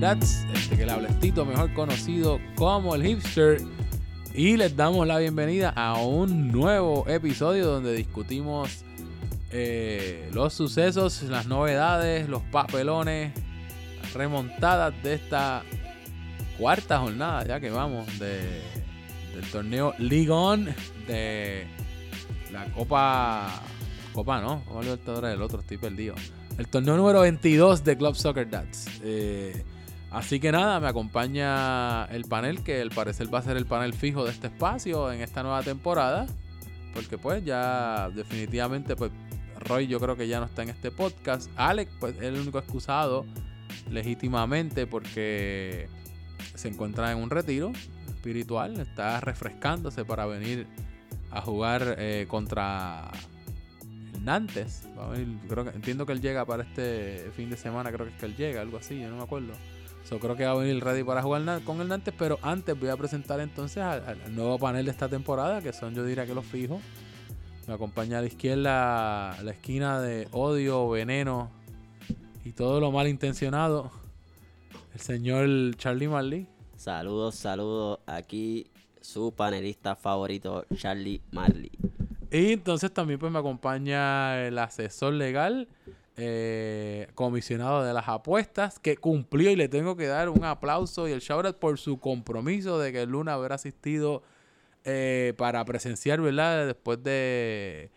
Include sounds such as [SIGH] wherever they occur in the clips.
Dads, este que le habla mejor conocido como el hipster. Y les damos la bienvenida a un nuevo episodio donde discutimos eh, los sucesos, las novedades, los papelones, remontadas de esta cuarta jornada, ya que vamos, de, del torneo League On, de la Copa. Copa, ¿no? Copa Libertadores del otro, estoy perdido. El torneo número 22 de Club Soccer Dads. Eh, así que nada, me acompaña el panel, que al parecer va a ser el panel fijo de este espacio en esta nueva temporada. Porque pues ya definitivamente, pues Roy yo creo que ya no está en este podcast. Alex, pues es el único excusado legítimamente porque se encuentra en un retiro espiritual. Está refrescándose para venir a jugar eh, contra Nantes. Va a venir- creo que, entiendo que él llega para este fin de semana, creo que es que él llega, algo así, yo no me acuerdo. So, creo que va a venir ready para jugar con el Nantes, pero antes voy a presentar entonces al, al nuevo panel de esta temporada, que son yo diría que los fijos. Me acompaña a la izquierda la esquina de odio, veneno y todo lo malintencionado. El señor Charlie Marley. Saludos, saludos. Aquí su panelista favorito, Charlie Marley. Y entonces también pues me acompaña el asesor legal, eh, comisionado de las apuestas, que cumplió y le tengo que dar un aplauso y el shout out por su compromiso de que Luna haber asistido eh, para presenciar, ¿verdad? Después de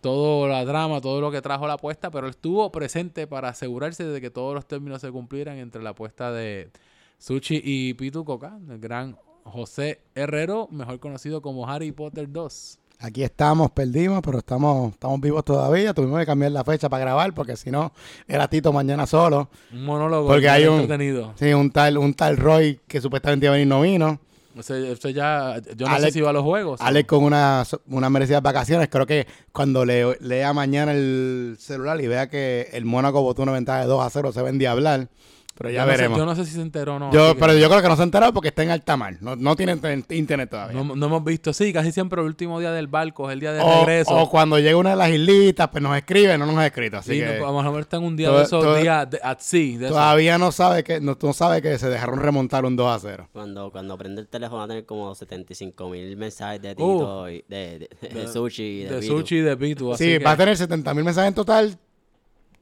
todo la drama, todo lo que trajo la apuesta, pero estuvo presente para asegurarse de que todos los términos se cumplieran entre la apuesta de Sushi y Pitu Coca, el gran José Herrero, mejor conocido como Harry Potter 2. Aquí estamos, perdimos, pero estamos, estamos vivos todavía. Tuvimos que cambiar la fecha para grabar porque si no, era Tito mañana solo. Un monólogo Porque hay un- entretenido. Sí, un tal, un tal Roy que supuestamente iba a venir no vino. Ese- ese ya, yo no sé Alex- si iba a los juegos. Alex con unas una merecidas vacaciones. Creo que cuando le, lea mañana el celular y vea que el Mónaco botó una ventaja de 2 a 0, se vendía a hablar. Pero ya Yo no sé- veremos. yo no sé si se enteró o no. Yo- que pero yo creo que no se ha enterado porque está en alta mar. No, no tiene inter- internet todavía. no, no hemos visto. Sí, casi siempre el último día del barco es el día de o, regreso. o cuando llega una de las islitas, pues nos escribe, no nos ha escrito. Así Sí, que no, a lo mejor está en un día todo- de esos todo- días de, at sea. de esos. todavía no sabe que no, no sabe que se dejaron remontar un 2 a 0. Cuando, cuando prende el teléfono va a tener como 75 mil mensajes de Uh. Tito, y de, de, de, De- Sushi y de, de Pitu. sushi y de pitu. así Sí, que- va a tener 70 mil mensajes en total.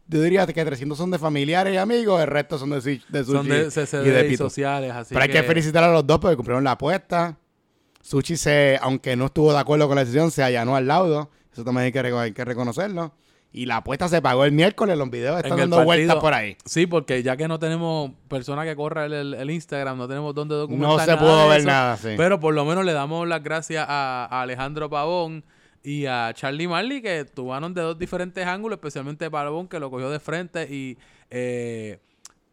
Yo diría que 300 son de familiares y amigos, el resto son de, Sushi- de son Sushi de y de CCD y, Pito. sociales. Así Pero hay que felicitar a los dos porque cumplieron la apuesta. Sushi, se, aunque no estuvo de acuerdo con la decisión, se allanó al laudo. Eso también hay que, reco- hay que reconocerlo. Y la apuesta se pagó el miércoles. Los videos están dando vueltas por ahí. Sí, porque ya que no tenemos persona que corra el, el- el Instagram, no tenemos dónde documentar No se nada pudo ver eso. nada, sí. Pero por lo menos le damos las gracias a, a Alejandro Pavón y a Charlie Marley que tuvieron de dos diferentes ángulos, especialmente Pavón que lo cogió de frente y eh,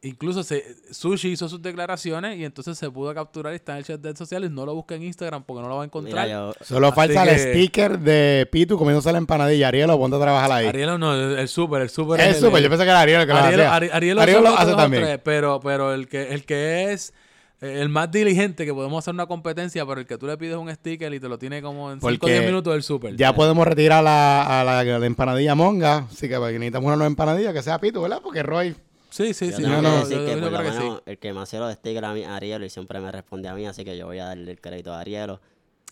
incluso se, Sushi hizo sus declaraciones y entonces se pudo capturar y está en el chat de redes sociales. No lo busca en Instagram porque no lo va a encontrar. Mira, yo, Solo Así falta que- el sticker de Pitu comiéndose la empanadilla. Ariel, ponte a trabajar ahí. Ariel no, el, super, el super. es el- súper. Yo pensé que era Ariel el que lo Ariel, hacía. Ari- Ariel Ariel son lo hace también. tres, pero, pero el que, el que es el más diligente que podemos hacer una competencia, pero el que tú le pides un sticker y te lo tiene como en 5 o Porque 10 minutos del super. Ya podemos retirar la, a la, la empanadilla monga. Así que pues, necesitamos una nueva empanadilla que sea Pitu, ¿verdad? Porque Roy. Sí, sí, yo sí. no- decir yo- que yo por lo creo que sí. menos el que me hacía los stickers a mí, Ariel, y siempre me responde a mí, así que yo voy a darle el crédito a Ariel.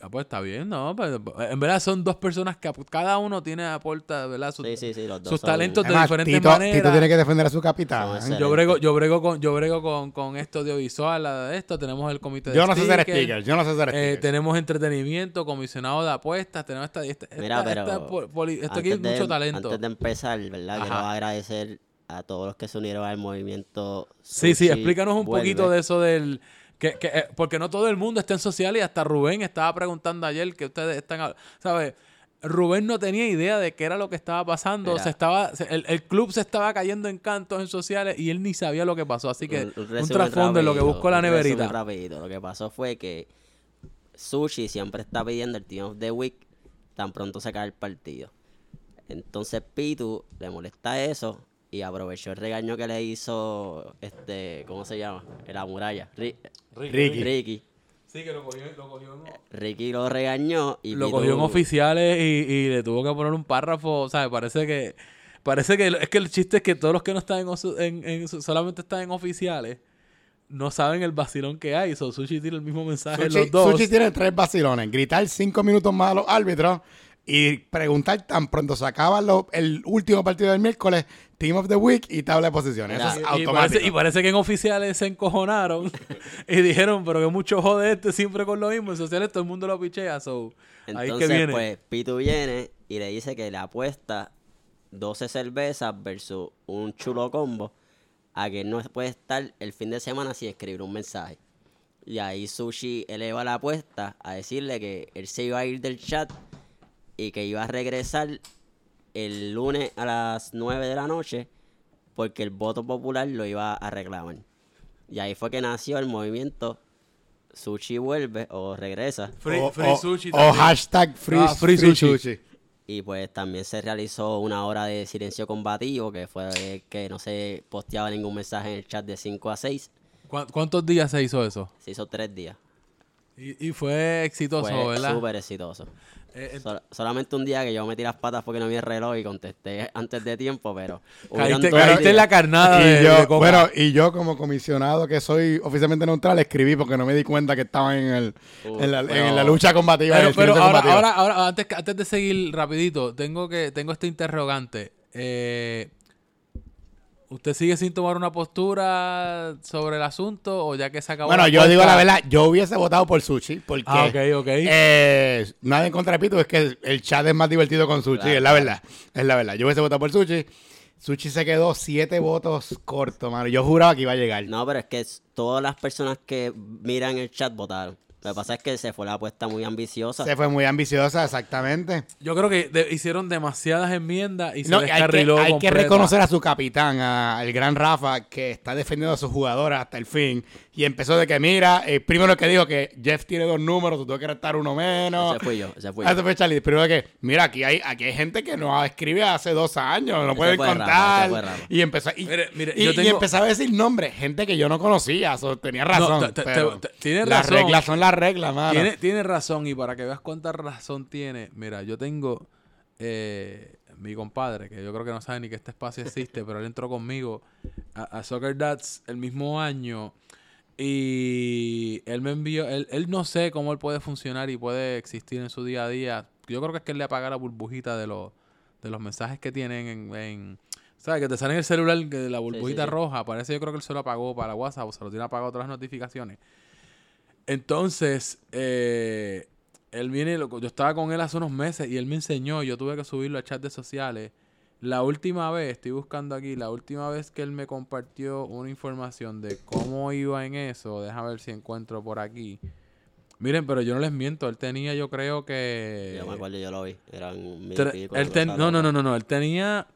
Ah, pues está bien, ¿no? Pues, en verdad son dos personas que cada uno tiene aporta, ¿verdad? Sus, Sí, sí, sí, los dos sus son- talentos de Además, diferentes Tito, maneras. Tito tiene que defender a su capitán. Yo brego, yo brego con, yo brego con, con esto audiovisual, de esto, tenemos el comité de Yo no sé hacer stickers, stickers. Yo no sé hacer eh, stickers. tenemos entretenimiento, comisionado de apuestas, tenemos esta, esta, Mira, esta- pero esta poli- esto aquí de- mucho talento. Antes de empezar, ¿verdad? Ajá. Quiero agradecer a todos los que se unieron al movimiento. Sí, sí, explícanos un Vuelve. poquito de eso del... Que, que, eh, porque no todo el mundo está en social y hasta Rubén estaba preguntando ayer que ustedes están... ¿Sabes? Rubén no tenía idea de qué era lo que estaba pasando. Mira. Se estaba, se- el, el club se estaba cayendo en cantos en sociales y él ni sabía lo que pasó. Así que un, resumen trasfondo en lo que buscó la un neverita. rapidito. Lo que pasó fue que Sushi siempre está pidiendo el Team of the Week tan pronto se cae el partido. Entonces Pitu le molesta eso y aprovechó el regaño que le hizo este, ¿cómo se llama? La muralla. Ri- Ricky. Ricky. Sí, que lo cogió, lo cogió en, Ricky lo regañó y lo cogió en oficiales y, y le tuvo que poner un párrafo. O sea, me parece que Parece que es que el chiste es que todos los que no están en, en- en- solamente están en oficiales no saben el vacilón que hay. So, Sushi tiene el mismo mensaje en Sushi, los dos. Sushi tiene tres vacilones. Gritar cinco minutos más a los árbitros y preguntar tan pronto se acaba lo- el último partido del miércoles, Team of the Week y tabla de posiciones. Mira, Eso es Y- y, parece, y parece que en oficiales se encojonaron [LAUGHS] y dijeron, pero que mucho jode este siempre con lo mismo. En sociales todo el mundo lo pichea. So, ahí que Entonces, viene. pues, Pitu viene y le dice que le apuesta 12 cervezas versus un chulo combo a que él no puede estar el fin de semana sin escribir un mensaje. Y ahí Sushi eleva la apuesta a decirle que él se iba a ir del chat y que iba a regresar el lunes a las 9 de la noche porque el voto popular lo iba a reclamar. Y ahí fue que nació el movimiento Sushi vuelve o regresa. Free, o, free o- sushi o también. hashtag free, Ah, free free sushi. sushi. Y pues también se realizó una hora de silencio combativo, que fue que no se posteaba ningún mensaje en el chat de 5 a 6. ¿Cuán- ¿Cuántos días se hizo eso? Se hizo tres días. Y, y fue exitoso, Fue ¿verdad? súper exitoso. Eh, eh, Sol- solamente un día que yo metí las patas porque no vi el reloj y contesté antes de tiempo, pero... [LAUGHS] caíste, caíste en la carnada de, y yo, de coca. bueno, y yo como comisionado que soy oficialmente neutral, escribí porque no me di cuenta que estaba en, el, Uh, en, la, pero- en la lucha combativa. Pero, pero ahora, ahora, ahora, antes, que- antes de seguir rapidito, tengo que, tengo este interrogante. Eh, ¿Usted sigue sin tomar una postura sobre el asunto o ya que se acabó Bueno, la yo digo la verdad, yo hubiese votado por Sushi porque Ah, ok, ok. eh, nada en contra de Pito, es que el chat es más divertido con Sushi, Claro, es la verdad, es la verdad. Yo hubiese votado por Sushi. Sushi se quedó siete votos corto, mano. Yo juraba que iba a llegar. No, pero es que todas las personas que miran el chat votaron. Lo que pasa es que se fue la apuesta muy ambiciosa. Se fue muy ambiciosa, exactamente. Yo creo que de- hicieron demasiadas enmiendas y se No, hay que, hay que reconocer a su capitán, a- al gran Rafa, que está defendiendo a sus jugadores hasta el fin. Y empezó de que, mira, eh, primero que dijo que Jeff tiene dos números, tú tienes que restar uno menos. Ese fui yo, ese fui Ah, yo. ese fue Charlie. Primero que, mira, aquí hay, aquí hay gente que no escribe hace dos años, no Ese pueden fue contar. fue y empezó y, Mire, mire, y- yo y tengo- empezaba a decir nombres, gente que yo no conocía. so, tenía No, razón. te- te- pero te- tienes las razón. reglas son las reglas, mano. Tiene, tiene razón, y para que veas cuánta razón tiene, mira, yo tengo eh, mi compadre, que yo creo que no sabe ni que este espacio existe, pero él entró conmigo a, a Soccer Dads el mismo año. Y él me envió, él, él no sé cómo él puede funcionar y puede existir en su día a día. Yo creo que es que él le apaga la burbujita de los, de los mensajes que tienen en, en- ¿sabes? Que te sale en el celular que la burbujita sí. roja. Parece yo creo que él se lo apagó para WhatsApp o se lo tiene apagado otras notificaciones. Entonces, eh, él viene, yo estaba con él hace unos meses y él me enseñó, yo tuve que subirlo a chat de sociales. La última vez, estoy buscando aquí, la última vez que él me compartió una información de cómo iba en eso, déjame ver si encuentro por aquí. Miren, pero yo no les miento, él tenía yo creo que... Yo me acuerdo, yo lo vi. Eran mil y Tre- pico, él ten- no, no, no, no, no, él tenía...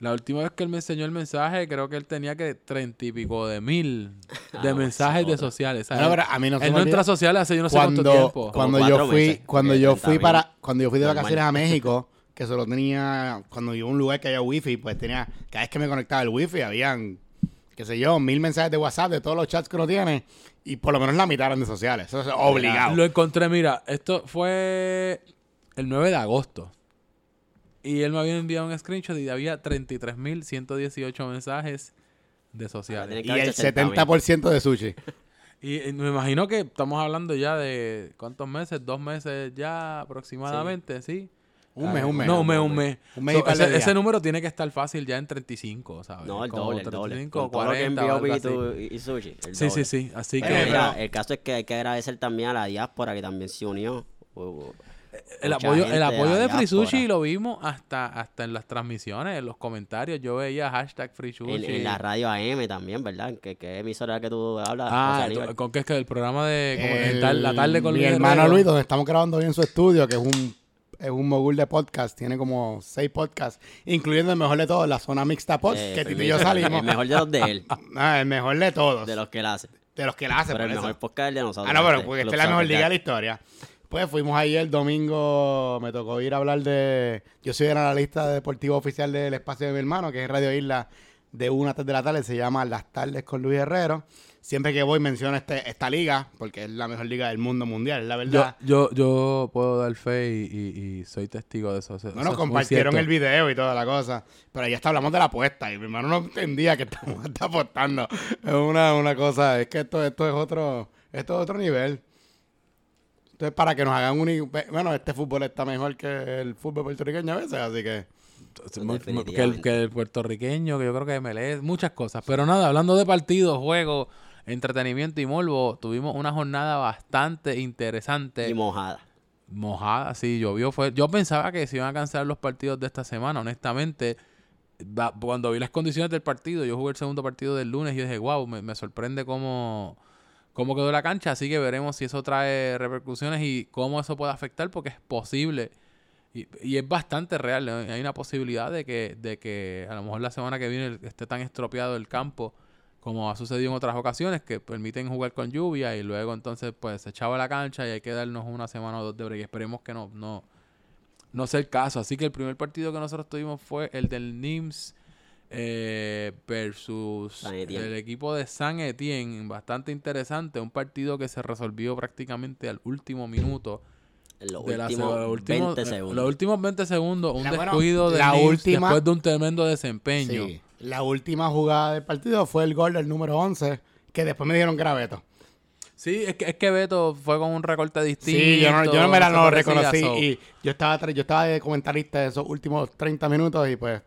La última vez que él me enseñó el mensaje, creo que él tenía que treinta y pico de mil de Ah, mensajes de sociales. No, pero a mí no se él me no entra a sociales hace yo no sé cuánto cuando, tiempo. cuando yo fui meses, cuando de yo 30.000. fui para cuando yo fui de vacaciones a México que solo tenía cuando iba a un lugar que había wifi pues tenía cada vez que me conectaba el wifi habían qué sé yo mil mensajes de WhatsApp de todos los chats que uno tiene y por lo menos la mitad eran de sociales eso es obligado Lo encontré, mira, esto fue el 9 de agosto. Y él me había enviado un screenshot y había 33.118 mensajes de sociales. y el 70% de sushi [LAUGHS] Y me imagino que estamos hablando ya de cuántos meses, dos meses ya aproximadamente, ¿sí? Un mes un mes No, un mes, un mes. Un mes y So, de ese, ese número tiene que estar fácil ya en 35, ¿sabes? No, el doble, el doble. 35 Con todo lo que 40 envió y, Sushi. el Sí, sí, sí. Así Pero, que Pero mira, el caso es que hay que agradecer también a la diáspora que también se unió. El apoyo, el apoyo la de Free. Sushi lo vimos hasta, hasta en las transmisiones, en los comentarios. Yo veía hashtag Free Sushi. En, en la radio AM también, ¿verdad? ¿Qué, qué emisora que tú hablas? Ah? ¿con qué es que el programa de como El- la tarde con mi Luis hermano? Luis donde estamos grabando hoy en su estudio que es un es un mogul de podcast tiene como seis podcasts incluyendo el mejor de todos la zona mixta pod Eh, que Tito y yo salimos El mejor de los de él, [LAUGHS] Ah, el mejor de todos de los que él hace. de los que la hace Pero por el eso. mejor podcast el de nosotros. Ah, no, pero este, porque esta es la mejor liga de la historia. Pues fuimos ahí el domingo, me tocó ir a hablar de... Yo soy analista deportivo oficial del espacio de mi hermano, que es Radio Isla de 1 a 3 de la tarde. Se llama Las Tardes con Luis Herrero. Siempre que voy menciono este, esta liga, porque es la mejor liga del mundo mundial, es la verdad. yo, yo puedo dar fe y, y- y soy testigo de eso. Eso- No, eso nos es muy compartieron el video y toda la cosa. Pero ahí hasta hablamos de la apuesta. Y mi hermano no entendía que [LAUGHS] estamos apostando. Es una, una cosa. Es que esto, esto es otro. Esto es otro nivel. Entonces, para que nos hagan un. i- Bueno, este fútbol está mejor que el fútbol puertorriqueño a veces, así que. Que el, que el puertorriqueño, que yo creo que MLS, muchas cosas. Pero nada, hablando de partidos, juegos, entretenimiento y morbo, tuvimos una jornada bastante interesante. Y mojada. Mojada, sí, llovió. Fue, yo pensaba que se iban a cancelar los partidos de esta semana, honestamente. Cuando vi las condiciones del partido, yo jugué el segundo partido del lunes y yo dije, wow, me, me sorprende cómo, cómo quedó la cancha. Así que veremos si eso trae repercusiones y cómo eso puede afectar, porque es posible. Y, y es bastante real. ¿no? Hay una posibilidad de que, de que a lo mejor la semana que viene esté tan estropeado el campo como ha sucedido en otras ocasiones, que permiten jugar con lluvia y luego entonces pues se echaba la cancha y hay que darnos una semana o dos de break. Esperemos que no, no, no sea el caso. Así que el primer partido que nosotros tuvimos fue el del NIMS eh, versus el equipo de San Etienne. Bastante interesante. Un partido que se resolvió prácticamente al último minuto. Los de la últimos se- los últimos, 20 segundos. Los últimos 20 segundos, un La- bueno, descuido de la NIMS última- después de un tremendo desempeño. Sí. La última jugada del partido fue el gol del número 11, que después me dieron graveto. Sí, es que, es que Beto fue con un recorte distinto. Sí, yo no, yo no me la no lo reconocí. so- Y yo estaba, yo estaba de comentarista de esos últimos 30 minutos y pues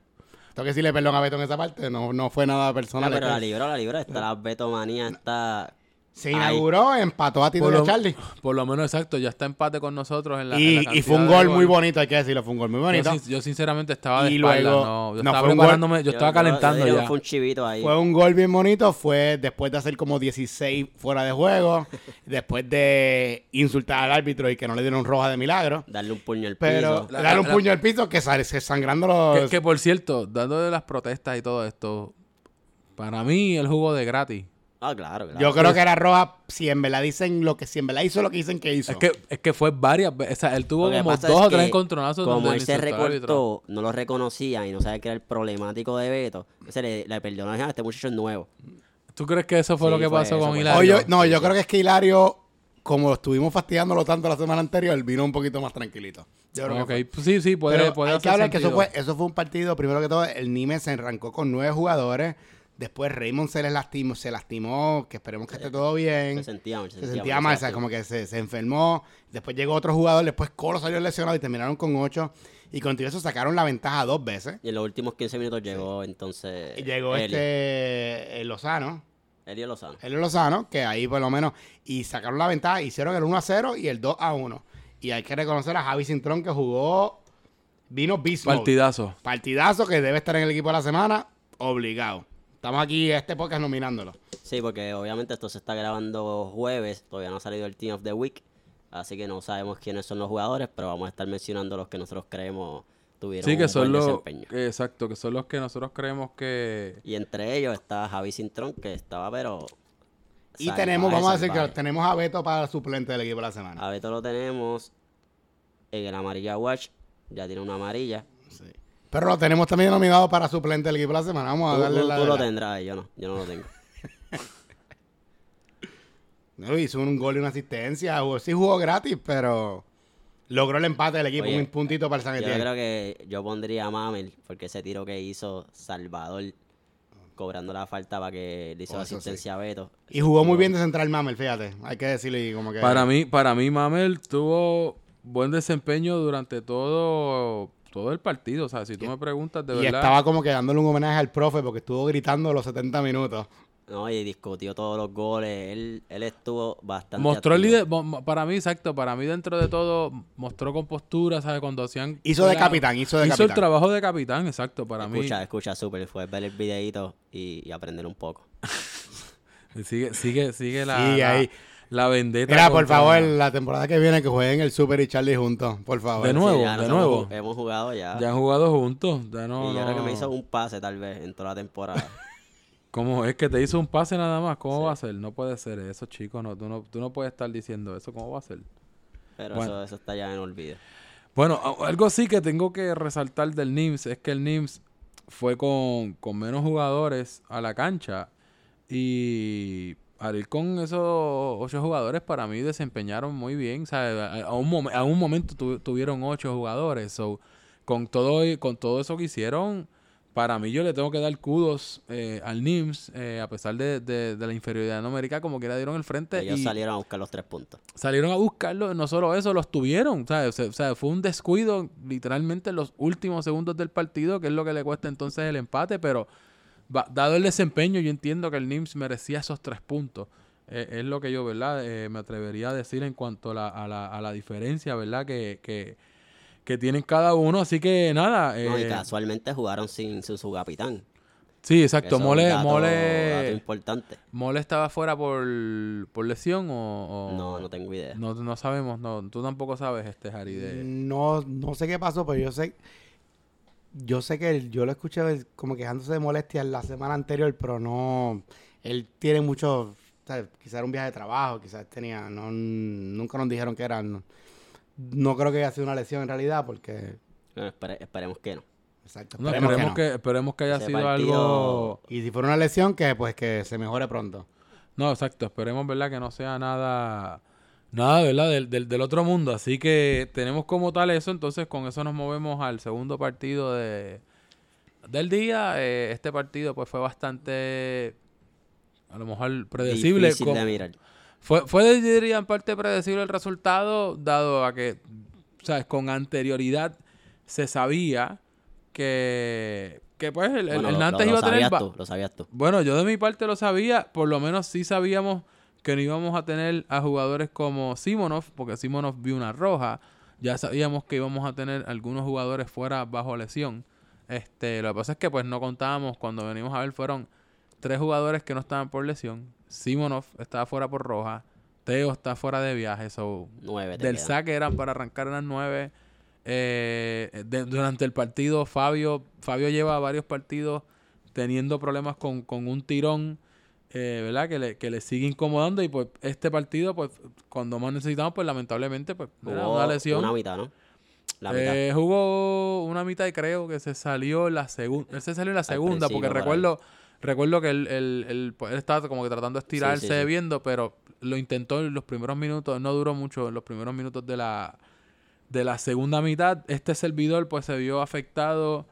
tengo que decirle perdón a Beto en esa parte. No, no fue nada No, personal. pero la que libró, la libró. Está la betomanía, está... se Ahí. inauguró, empató a Tito por y a lo, Charlie. por lo menos exacto, ya está empate con nosotros en la. en Y, la y fue un gol muy bonito, hay que decirlo. Fue un gol muy bonito. yo sinceramente estaba de Y luego- no, yo no, estaba fue un gol- preparándome, yo, estaba calentando ya. Fue un chivito ahí. Fue un gol bien bonito, fue después de hacer como 16 fuera de juego, [LAUGHS] después de insultar al árbitro y que no le dieron roja de milagro. Darle un puño al Pero piso. La- darle un la- puño al piso que sale se sangrando los... Que, que, por cierto, dando de las protestas y todo esto, para mí el jugo de gratis. Ah, claro, claro. Yo creo que era roja si en verdad dicen lo que si en verdad hizo lo que dicen que hizo. Es que, es que fue varias veces. O sea, él tuvo que como dos o tres que encontronazos Como donde él se recortó, no lo reconocían y no sabía que era el problemático de Beto. Se le, le perdonó a este muchacho es nuevo. ¿Tú crees que eso fue Sí, lo que fue pasó eso, con Hilario? Yo- no, yo creo que es que Hilario, como estuvimos fastidiándolo tanto la semana anterior, él vino un poquito más tranquilito. Yo creo que Ok, fue. pues sí, sí, puede, Pero puede hay que hacer hablar que eso fue, eso fue un partido, primero que todo, el Nimes se arrancó con nueve jugadores. Después Raymond se les lastimó, se lastimó, que esperemos que esté todo bien. Se sentía mal. Se, se sentía mal, o sea, como que se, se enfermó. Después llegó otro jugador, después Colo salió lesionado y terminaron con ocho. Y contigo eso sacaron la ventaja dos veces. Y en los últimos 15 minutos llegó entonces. Y llegó Eli. este eh, Lozano, Elio Lozano. Elio Lozano, que ahí por lo menos, y sacaron la ventaja, hicieron el 1 a 0 y el 2 a 1. Y hay que reconocer a Javi Cintrón que jugó, vino Mode. Partidazo. Partidazo que debe estar en el equipo de la semana, obligado. Estamos aquí, este podcast nominándolo. Sí, porque obviamente esto se está grabando jueves. Todavía no ha salido el Team of the Week. Así que no sabemos quiénes son los jugadores, pero vamos a estar mencionando los que nosotros creemos tuvieron Sí, que un son buen los. desempeño. Exacto, que son los que nosotros creemos que. Y entre ellos está Javi Cintrón, que estaba, pero. Y salvaje, tenemos, vamos a decir que tenemos a Beto para suplente del equipo de la semana. A Beto lo tenemos en el amarilla watch. Ya tiene una amarilla. Pero lo tenemos también nominado para suplente del equipo de la semana. Vamos a Tú, darle tú- la. tú lo la- tendrás, yo no. Yo no lo tengo. [LAUGHS] No, hizo un gol y una asistencia. Jugó- Sí jugó gratis, pero logró el empate del equipo. Oye, un puntito para el San Yo Etienne. creo que yo pondría a Mamel, porque ese tiro que hizo Salvador, cobrando la falta para que le hizo Oh, asistencia a Beto. Y jugó muy bien de central Mamel, fíjate. Hay que decirle y como que... Para mí, para mí, Mamel tuvo buen desempeño durante todo, todo el partido. O sea, si tú me preguntas de y verdad. estaba como que dándole un homenaje al profe porque estuvo gritando los 70 minutos. No, y discutió todos los goles. Él, él estuvo bastante. Mostró el líder, para mí, exacto, para mí dentro de todo, mostró compostura, ¿sabes? Cuando hacían... Hizo de capitán, hizo de el capitán. trabajo de capitán, exacto, para Escucha, escucha, súper. Fue ver el videito y, y aprender un poco. mí. [LAUGHS] Sigue, sigue, sigue la, la, ahí. la vendetta. Mira, por favor, la temporada que viene que jueguen el Super y Charlie juntos, por favor. De nuevo, ya de nuevo. Hemos, hemos jugado ya. Ya han jugado juntos. Ya no, y yo creo que me hizo un pase tal vez en toda la temporada. [LAUGHS] ¿Cómo es que te hizo un pase nada más? ¿Cómo Sí. va a ser? No puede ser eso, chicos. No, tú, no, tú no puedes estar diciendo eso. ¿Cómo va a ser? Pero Bueno. eso, eso está ya en olvido. Bueno, algo sí que tengo que resaltar del NIMS es que el NIMS fue con, con menos jugadores a la cancha. Y al ir con esos ocho jugadores, para mí desempeñaron muy bien. ¿sabes? A, un, a un momento tu- tuvieron ocho jugadores. So, con, todo, con todo eso que hicieron, para mí yo le tengo que dar kudos eh, al NIMS, eh, a pesar de, de- de la inferioridad numérica, como que le dieron el frente. Ellos y salieron a buscar los tres puntos. salieron a buscarlo, no solo eso, los tuvieron, ¿sabes? O sea, fue un descuido literalmente en los últimos segundos del partido, que es lo que le cuesta entonces el empate, pero dado el desempeño, yo entiendo que el NIMS merecía esos tres puntos. Eh, es lo que yo, ¿verdad? Eh, me atrevería a decir en cuanto a la, a la, a la diferencia, ¿verdad? Que, que, que tienen cada uno, así que nada. No, y eh, casualmente jugaron sin, sin su capitán. sí, exacto. Eso es un Mole, dato- Mole, dato importante. Mole estaba fuera por, por lesión o, o- No, no tengo idea. no, no sabemos, no, tú tampoco sabes, este Harry, de... No, no sé qué pasó, pero yo sé. Yo sé que él- yo lo escuché como quejándose de molestias la semana anterior, pero no. Él tiene mucho. ¿sabes? Quizás era un viaje de trabajo, quizás tenía. No, nunca nos dijeron que era. No, no creo que haya sido una lesión en realidad, porque. Bueno, espere- esperemos que no. Exacto. No, esperemos esperemos, que no. que, esperemos que haya Ese sido partido- algo... Y si fuera una lesión, que pues que se mejore pronto. No, exacto. Esperemos, ¿verdad? Que no sea nada... Nada, ¿verdad? Del, del, del otro mundo. Así que tenemos como tal eso. Entonces, con eso nos movemos al segundo partido de, del día. Eh, este partido, pues, fue bastante... A lo mejor predecible. Difícil con- de mirar. Fue, fue, diría, en parte predecible el resultado, dado a que, ¿sabes? Con anterioridad se sabía que, que pues, el, Bueno, el lo- Nantes lo, iba a tener... sabías tú, lo sabías tú. Bueno, yo de mi parte lo sabía, por lo menos sí sabíamos que no íbamos a tener a jugadores como Simonov, porque Simonov vio una roja. Ya sabíamos que íbamos a tener algunos jugadores fuera bajo lesión. Este, lo que pasa es que pues no contábamos, cuando venimos a ver fueron tres jugadores que no estaban por lesión. Simonov estaba fuera por roja. Teo está fuera de viaje. So, Nueve del saque eran para arrancar eran nueve. Eh, de- durante el partido, Fabio, Fabio lleva varios partidos teniendo problemas con, con un tirón, eh, ¿verdad? Que le, que le sigue incomodando. Y pues este partido, pues, cuando más necesitamos, pues lamentablemente, pues, era una lesión. Una mitad, ¿no? La mitad. Eh, jugó una mitad y creo que se salió la segunda. Él se salió en la segunda porque por recuerdo, recuerdo que él, él- él, pues, él estaba como que tratando de estirarse sí. viendo, pero lo intentó en los primeros minutos, no duró mucho en los primeros minutos de la, de la segunda mitad. Este servidor pues se vio afectado.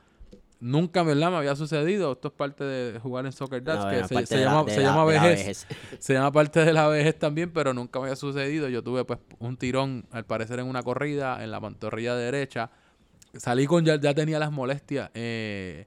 Nunca, ¿verdad? Me había sucedido. Esto es parte de jugar en Soccer Dads, No, que se, se la- llama, de se la- llama la vejez. [LAUGHS] Se llama parte de la vejez también, pero nunca me había sucedido. Yo tuve pues un tirón, al parecer en una corrida, en la pantorrilla derecha. Salí con, ya, ya tenía las molestias eh,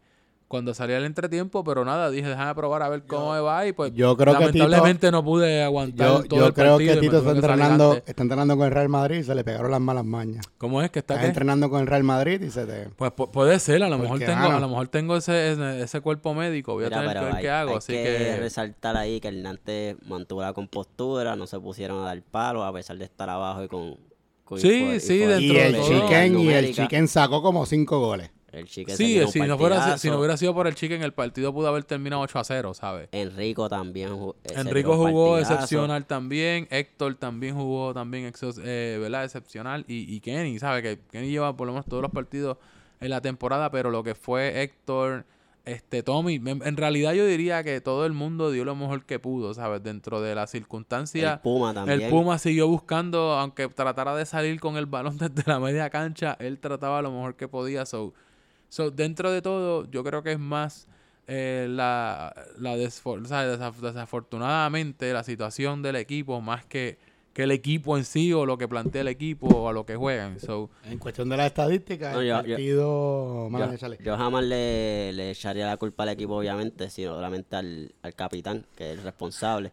cuando salí al entretiempo, pero nada, dije, déjame probar a ver cómo me va y pues yo creo que lamentablemente no pude aguantar Yo, todo yo el creo partido que y Tito está entrenando, está entrenando con el Real Madrid y se le pegaron las malas mañas. ¿Cómo es que está Estás entrenando con el Real Madrid y se te... Pues pu- puede ser, a lo mejor tengo, a lo mejor tengo ese, ese, ese cuerpo médico, voy a Mira, tener que ver hay, qué hago, hay así que, que resaltar ahí que el Nantes mantuvo la compostura, no se pusieron a dar palo a pesar de estar abajo y con... con Sí, sí, info- dentro Y de el todo. Chicken, y el. Chicken sacó como cinco goles. El Chicken Sí, si no, fuera, si no hubiera sido por el chicken, el partido pudo haber terminado 8 a 0, ¿sabes? Enrico también eh, Enrico jugó excepcional también, Héctor también jugó también eh, ¿verdad? excepcional y, y Kenny, ¿sabes? Que Kenny lleva por lo menos todos los partidos en la temporada, pero lo que fue Héctor, este Tommy, en, en realidad yo diría que todo el mundo dio lo mejor que pudo, ¿sabes? Dentro de las circunstancias. El Puma también. El Puma siguió buscando, aunque tratara de salir con el balón [LAUGHS] desde la media cancha, él trataba lo mejor que podía. So, so dentro de todo, yo creo que es más eh, la, la desfor- o sea, desaf- desafortunadamente la situación del equipo más que, que el equipo en sí o lo que plantea el equipo o a lo que juegan. So, En cuestión de las estadísticas, No, el yo- yo- partido... Mano, Yo, échale. yo jamás le, le echaría la culpa al equipo, obviamente, sino solamente al, al capitán, que es el responsable.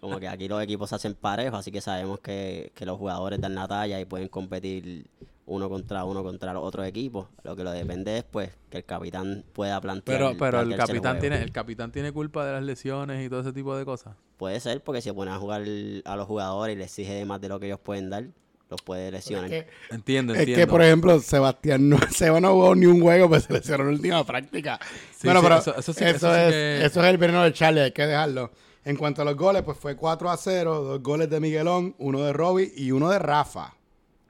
Como que aquí los equipos se hacen parejos, así que sabemos que, que los jugadores dan la talla y pueden competir uno contra uno contra los otros equipos. Lo que lo depende es pues que el capitán pueda plantear. pero pero el capitán tiene el capitán tiene culpa de las lesiones y todo ese tipo de cosas. Puede ser porque si pone a jugar a los jugadores y les exige de más de lo que ellos pueden dar, los puede lesionar. Es Entiendo, Es entiendo. que, por ejemplo, Sebastián no, [LAUGHS] Seba no jugó ni un juego, pues se lesionó en la última práctica. Sí, bueno, sí, pero eso- eso, eso sí- eso sí es, que- eso es el veneno del Charlie, hay que dejarlo. En cuanto a los goles, pues fue 4 a 0, dos goles de Miguelón, uno de Robbie y uno de Rafa.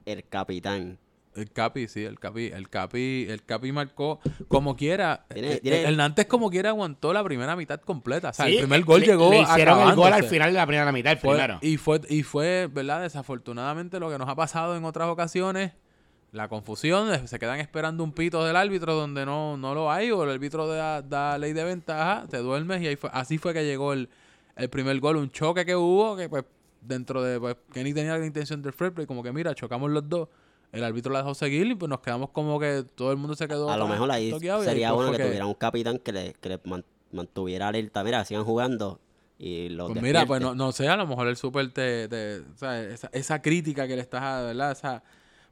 El capitán. El Capi, sí, el Capi, el Capi, el Capi marcó como quiera. Tiene- eh, tiene- El Nantes como quiera aguantó la primera mitad completa. O sea, Sí, el primer gol le- llegó Le hicieron el gol al final de la primera mitad, el Fue- primero. y fue y fue, ¿verdad? Desafortunadamente lo que nos ha pasado en otras ocasiones, la confusión, eh, se quedan esperando un pito del árbitro donde no, no lo hay o el árbitro da, da ley de ventaja, te duermes y ahí fue, así fue que llegó el, el primer gol, un choque que hubo que pues dentro de pues, Kenny tenía la intención del free play, como que mira, chocamos los dos. El árbitro la dejó seguir y pues nos quedamos como que todo el mundo se quedó A lo mejor ahí sería pues bueno que, tuviera un capitán que le, que le mantuviera alerta. Mira, sigan jugando y los Pues mira, pues no, no sé, a lo mejor el super te, te- o sea, esa, esa crítica que le estás, ¿verdad? Esa,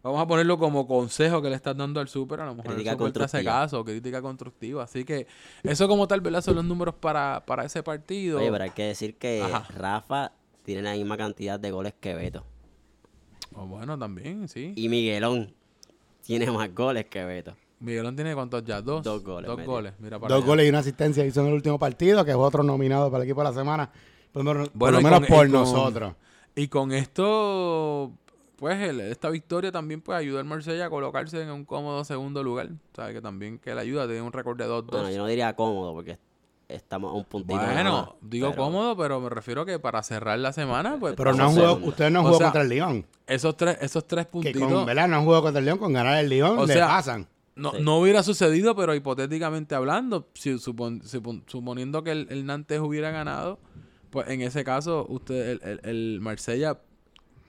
vamos a ponerlo como consejo que le estás dando al super, a lo mejor Crítica el te hace caso, crítica constructiva. Así que eso como tal, ¿verdad? Son los números para, para ese partido. Oye, pero hay que decir que Ajá. Rafa tiene la misma cantidad de goles que Beto. O bueno, también, sí. Y Miguelón tiene más goles que Beto. Miguelón tiene cuántos ya, dos. Dos goles, Dos goles, mira para Dos goles y una asistencia hizo en el último partido, que es otro nominado para el equipo de la semana. Por, lo menos- por Bueno, lo y menos con- por y con- nosotros. Y con esto, pues el- esta victoria también pues ayuda al Marsella a colocarse en un cómodo segundo lugar. sabes que también que le ayuda, tiene un récord de 2-2. Bueno, yo no diría cómodo porque estamos a un puntito. Bueno, digo pero cómodo, pero me refiero que para cerrar la semana, pues Pero no han Vamos jugado, segundo. ustedes no han O jugado sea, contra el León. esos tres, esos tres Que puntitos con, ¿verdad? No han jugado contra el León, con ganar el León O le sea, pasan. no, Sí. no hubiera sucedido, pero hipotéticamente hablando, si supon- supon- suponiendo que el, el Nantes hubiera ganado, pues en ese caso, usted, el, el, el Marsella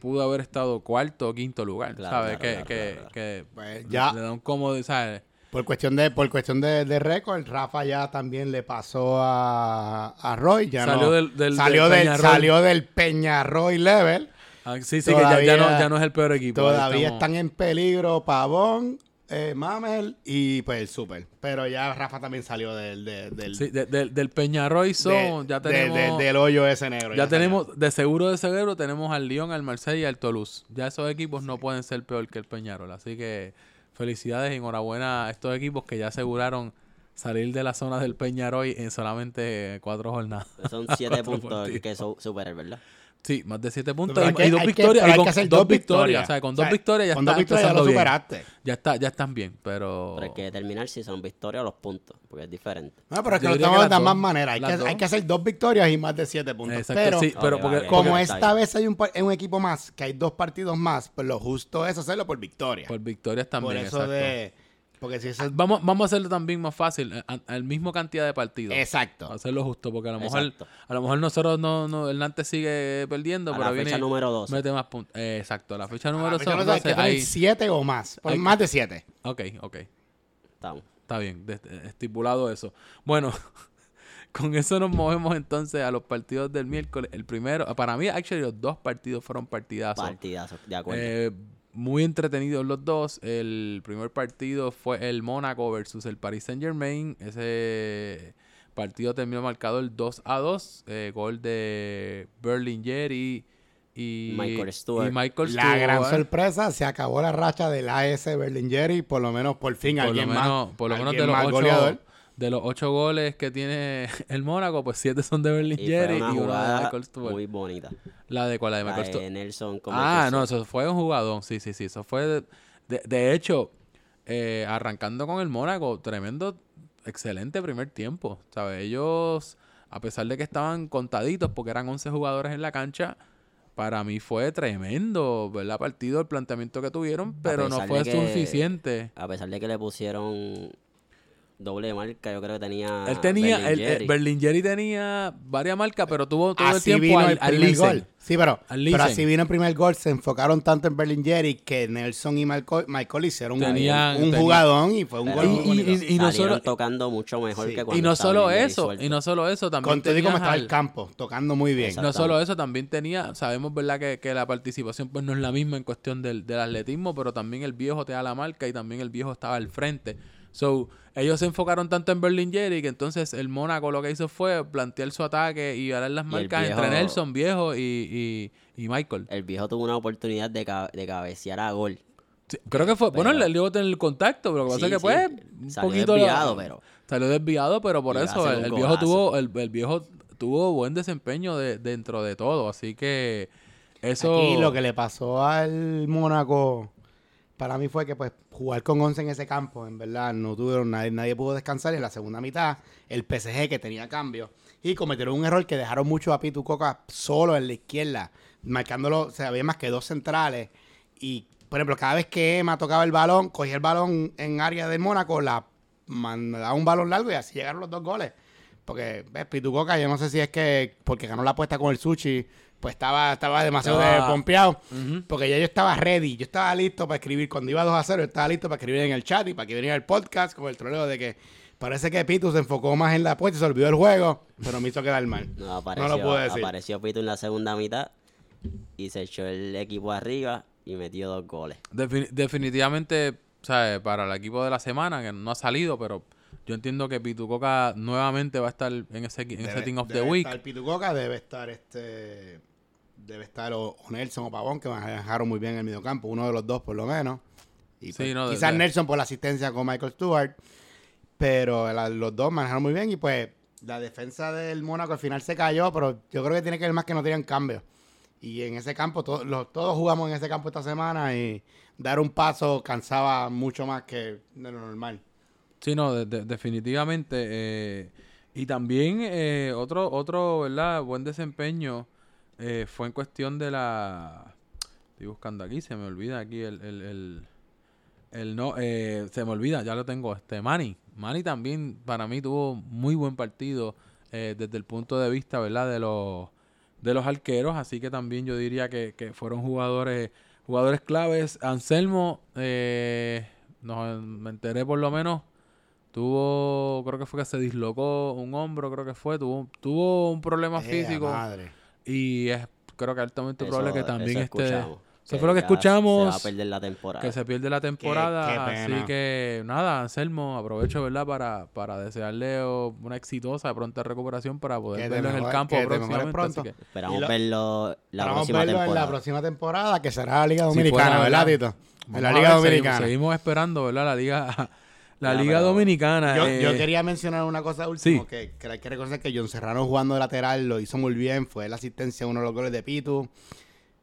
pudo haber estado cuarto o quinto lugar, Claro, ¿sabes? claro, que, claro, que, claro, claro. que Pues ya, le da un cómodo, ¿sabes? Por cuestión de por cuestión de, de récord, Rafa ya también le pasó a, a Roy. Ya Salió no- del- del- salió, del salió del Peñarroy level. Ah, sí, sí, que ya, ya no, Todavía- ya no es el peor equipo. Todavía están en peligro Pavón, eh, Mamel y pues el Super. Pero ya Rafa también salió del, de- del, Sí, de- del- del Peñarroy son, de- ya tenemos... de- del hoyo ese negro. Ya tenemos, de seguro de seguro, tenemos al Lyon, al Marsella y al Toulouse. Ya esos equipos no pueden ser peor que el Peñarol. Así que felicidades y enhorabuena a estos equipos que ya aseguraron salir de la zona del Peñarol en solamente cuatro jornadas. Son [LAUGHS] siete puntos partidos. que son super, ¿verdad? Sí, más de siete puntos Pero y, hay y dos hay que- victorias. y hay con que hacer dos dos victorias. victorias. O sea, con O dos victorias ya con está dos victorias ya lo empezando bien. superaste. Ya, está, ya están bien, pero... Pero hay que determinar si son victorias o los puntos, porque es diferente. No, pero es que Yo lo estamos que de más dos. maneras. Hay que, hay que hacer dos victorias y más de siete puntos. Exacto, pero sí, pero Ok, porque, vale. como porque- esta vez hay un, un equipo más, que hay dos partidos más, pues lo justo es hacerlo por victoria. por victorias también, por eso exacto. de... Porque si eso es... Vamos, vamos a hacerlo también más fácil, a- a- al mismo cantidad de partidos. Exacto. hacerlo justo, porque a lo mejor, Exacto. a lo mejor nosotros no, no el Nantes sigue perdiendo, A pero la viene fecha número 12. mete más puntos. Eh, exacto, a la fecha Ah, número 12, hay que tener ahí- siete o más. Por hay- más de siete. Ok, ok, Estamos. está bien, estipulado eso. Bueno, [LAUGHS] con eso nos movemos entonces a los partidos del miércoles. El primero, para mí, actually, los dos partidos fueron partidazos. Partidazos, de acuerdo. Eh, muy entretenidos los dos. El primer partido fue el Mónaco versus el Paris Saint Germain. Ese partido terminó marcado el 2 a 2. eh, gol de Berlinger y, y Michael Stewart. y Michael La gran sorpresa, se acabó la racha del AS Berlingeri, por lo menos por fin Por lo alguien menos, más. por lo menos de, los ocho, goleador. De los ocho goles que tiene [LAUGHS] el Mónaco, pues siete son de y Berlinger fue y, una uno de Michael Stewart. muy bonita. La de cuál, la de La Michael de. Nelson Ah, no, eso fue un jugadón. Sí, sí, sí. Eso fue. De, de- de hecho, eh, arrancando con el Mónaco, tremendo, excelente primer tiempo. ¿Sabes? Ellos, a pesar de que estaban contaditos, porque eran 11 jugadores en la cancha, para mí fue tremendo, ¿verdad? Partido, el planteamiento que tuvieron, pero no fue que- suficiente. A pesar de que le pusieron doble marca, yo creo que tenía. Él tenía, el, Berlingeri. el- Berlingeri tenía varias marcas, pero tuvo todo el Así tiempo vino al, el al primer gol. Sí, pero, Al pero así vino el primer gol. Se enfocaron tanto en Berlingeri que Nelson y Michael, Michael hicieron un- Tenían- un, tenían- jugadón y fue un Pero gol Y- y- y- no solo- tocando mucho mejor Sí. que cuando Y no estaba solo Berlingeri eso, suelto. y no solo eso, también Con todo y como al- el campo, tocando muy bien. No solo eso, también tenía, sabemos verdad que, que la participación pues no es la misma en cuestión del, del atletismo, pero también el viejo te da la marca y también el viejo estaba al frente. So, ellos se enfocaron tanto en Berlingeri que entonces el Mónaco lo que hizo fue plantear su ataque y ganar las marcas entre Nelson, viejo y, y, y Michael. El viejo tuvo una oportunidad de, ca- de cabecear a gol. Sí, creo que fue, bueno, Pero- le dio tener el contacto, pero lo que pasa Sí, es que sí, pues un salió poquito desviado, pero- salió desviado, pero por eso el, viejo tuvo el, el viejo tuvo buen desempeño de, dentro de todo, así que eso Aquí lo que le pasó al Mónaco para mí fue que pues jugar con 11 en ese campo, en verdad, no tuvieron nadie, nadie pudo descansar en la segunda mitad el PSG que tenía cambio y cometieron un error que dejaron mucho a Pitu Coca solo en la izquierda, marcándolo, o sea, había más que dos centrales y por ejemplo, cada vez que Emma tocaba el balón, cogía el balón en área de Mónaco, la mandaba un balón largo y así llegaron los dos goles. Porque, ves, Pitu Coca, yo no sé si es que porque ganó la apuesta con el sushi, pues estaba, estaba demasiado Estaba- pompeado. Porque ya yo estaba ready, yo estaba listo para escribir. Cuando iba 2 a 0, yo estaba listo para escribir en el chat y para que viniera el podcast con el troleo de que parece que Pitu se enfocó más en la apuesta y se olvidó del juego, pero me hizo quedar mal. No, apareció, lo puedo decir. apareció Pito en la segunda mitad y se echó el equipo arriba y metió dos goles. Defini- definitivamente, ¿sabes? Para el equipo de la semana, que no ha salido, pero yo entiendo que Pitucoca nuevamente va a estar en ese, en ese Team of the Week. estar Pitu Coca, debe estar este. Debe estar o, Nelson o Pavón, que manejaron muy bien en el mediocampo, uno de los dos por lo menos. Y Sí, pues, no, quizás de- Nelson por la asistencia con Michael Stewart, pero la- los dos manejaron muy bien y pues la defensa del Mónaco al final se cayó, pero yo creo que tiene que ver más que no tenían cambio. Y en ese campo, to- los- todos jugamos en ese campo esta semana y dar un paso cansaba mucho más que de lo normal. Sí, no, de- de- definitivamente. eh, y también eh, otro, otro, ¿verdad? Buen desempeño eh, fue en cuestión de la... Estoy buscando aquí, se me olvida aquí el... el, el, el no, eh, se me olvida, ya lo tengo, este Manny. Manny también para mí tuvo muy buen partido eh, desde el punto de vista, ¿verdad? De los, de los arqueros, así que también yo diría que, que fueron jugadores jugadores claves. Anselmo, eh, no, me enteré por lo menos, tuvo, creo que fue que se dislocó un hombro, creo que fue, tuvo, tuvo un problema ¡Ea físico madre! y es creo que altamente Eso- probable que también esté... escuchamos, Eso fue lo que escuchamos. Se va a perder la temporada. Que se pierde la temporada, qué así que nada, Anselmo, aprovecho, ¿verdad? Para, para desearle una exitosa, pronta recuperación para poder Que verlo en el campo próximamente. así pronto. que- Esperamos lo- verlo la Vamos a próxima verlo temporada. en la próxima temporada, que será la Liga Si Dominicana, fuera, ¿verdad. Tito? En la Liga ver, Dominicana. Seguimos, seguimos esperando, ¿verdad? La Liga, la Ya, Liga Dominicana. Yo, eh, yo quería mencionar una cosa última, Sí. que, que hay que reconocer que John Serrano jugando de lateral lo hizo muy bien, fue la asistencia a uno de los goles de Pitu,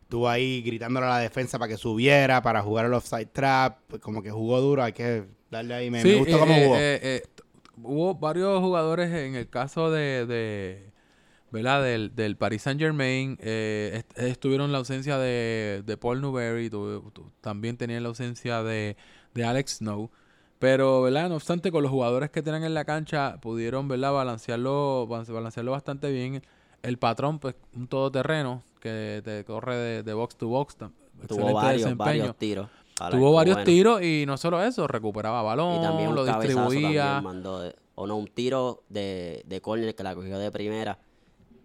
estuvo ahí gritándole a la defensa para que subiera, para jugar el offside trap, pues como que jugó duro, hay que darle ahí, me, Sí, me gustó eh, cómo eh, jugó. eh, hubo varios jugadores en el caso de, de ¿verdad? Del, del Paris Saint Germain. eh, est- estuvieron la ausencia de, de Paul Newberry. tu- tu- también tenían la ausencia de, de Alex Snow. Pero, ¿verdad? No obstante, con los jugadores que tenían en la cancha, pudieron, ¿verdad? Balancearlo, balance- balancearlo bastante bien. El patrón, pues, un todoterreno que te corre de, de box to box. Tuvo Excelente varios, desempeño. varios tiros. Tuvo varios bueno. tiros y no solo eso, recuperaba balón, Y también lo distribuía. también mandó. de- o no, un tiro de, de córner que la cogió de primera,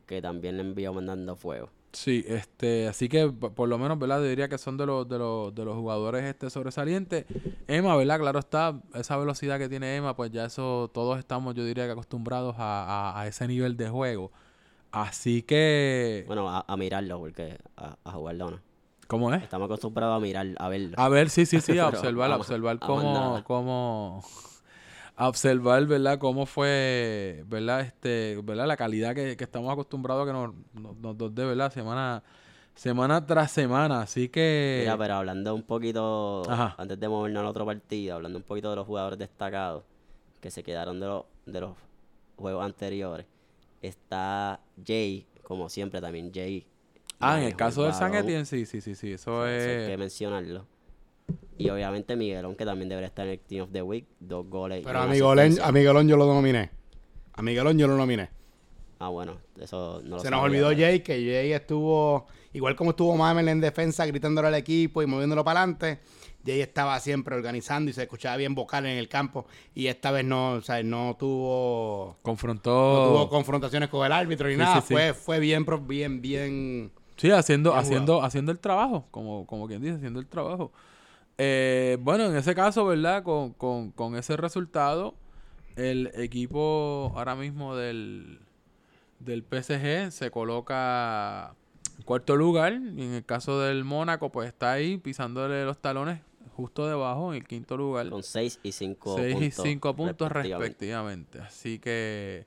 que también le envió mandando fuego. Sí, este, así que por lo menos, ¿verdad? Yo diría que son de los, de los, de los jugadores este sobresalientes. Emma, ¿verdad? Claro está, esa velocidad que tiene Emma, pues ya eso todos estamos, yo diría que acostumbrados a, a, a ese nivel de juego. Así que, Bueno, a, a mirarlo, porque a, a jugarlo no. ¿cómo es? Estamos acostumbrados a mirar, a verlo. A ver, sí, sí, sí, a [LAUGHS] observar, a observar cómo, cómo, a observar, ¿verdad? Cómo fue, ¿verdad? Este, ¿verdad? La calidad que, que estamos acostumbrados a que nos, nos, nos- nos dé, ¿verdad? Semana, semana tras semana. Así que, Mira, pero hablando un poquito, Ajá. antes de movernos al otro partido, hablando un poquito de los jugadores destacados que se quedaron de, los de los juegos anteriores, está Jay, como siempre también Jay. ah, en el caso del San Etienne, sí, sí, sí, sí, eso eso hay es... que mencionarlo. Y obviamente Miguelón, que también debería estar en el Team of the Week, dos goles. y Pero a Miguelón, a Miguelón yo lo nominé. A Miguelón yo lo nominé. Ah, bueno, eso no lo Se nos olvidó pero- Jay, que Jay estuvo, igual como estuvo Mamel en defensa, gritándole al equipo y moviéndolo para adelante. Jay estaba siempre organizando y se escuchaba bien vocal en el campo. Y esta vez no, o sea, no tuvo, Confrontó... no tuvo confrontaciones con el árbitro ni Sí, nada. sí, sí. Fue, fue bien, bien, bien. Sí, haciendo, Bien haciendo, haciendo el trabajo, como, como quien dice, haciendo el trabajo. Eh, bueno, en ese caso, ¿verdad? Con, con, con ese resultado, el equipo ahora mismo del, del PSG se coloca en cuarto lugar. Y en el caso del Mónaco, pues está ahí pisándole los talones justo debajo, en el quinto lugar. Con 6 y 5 6 puntos. y 5 puntos respectivamente. respectivamente. Así que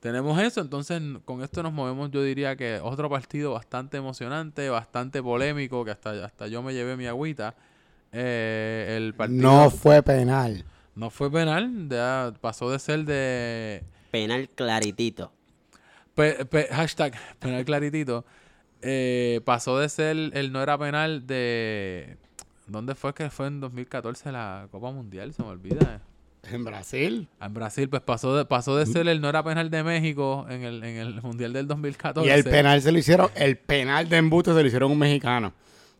tenemos eso. Entonces, con esto nos movemos, yo diría que otro partido bastante emocionante, bastante polémico, que hasta, hasta yo me llevé mi agüita. Eh, el partido No fue penal. no fue penal, ya pasó de ser de Penal claritito. pe- pe- hashtag penal claritito, eh, pasó de ser el no era penal de ¿dónde fue que fue en 2014 la Copa Mundial? Se me olvida. En Brasil. En Brasil, pues pasó de, pasó de ser el no era penal de México en el, en el Mundial del 2014. Y el penal se lo hicieron, el penal de embuste se lo hicieron un mexicano.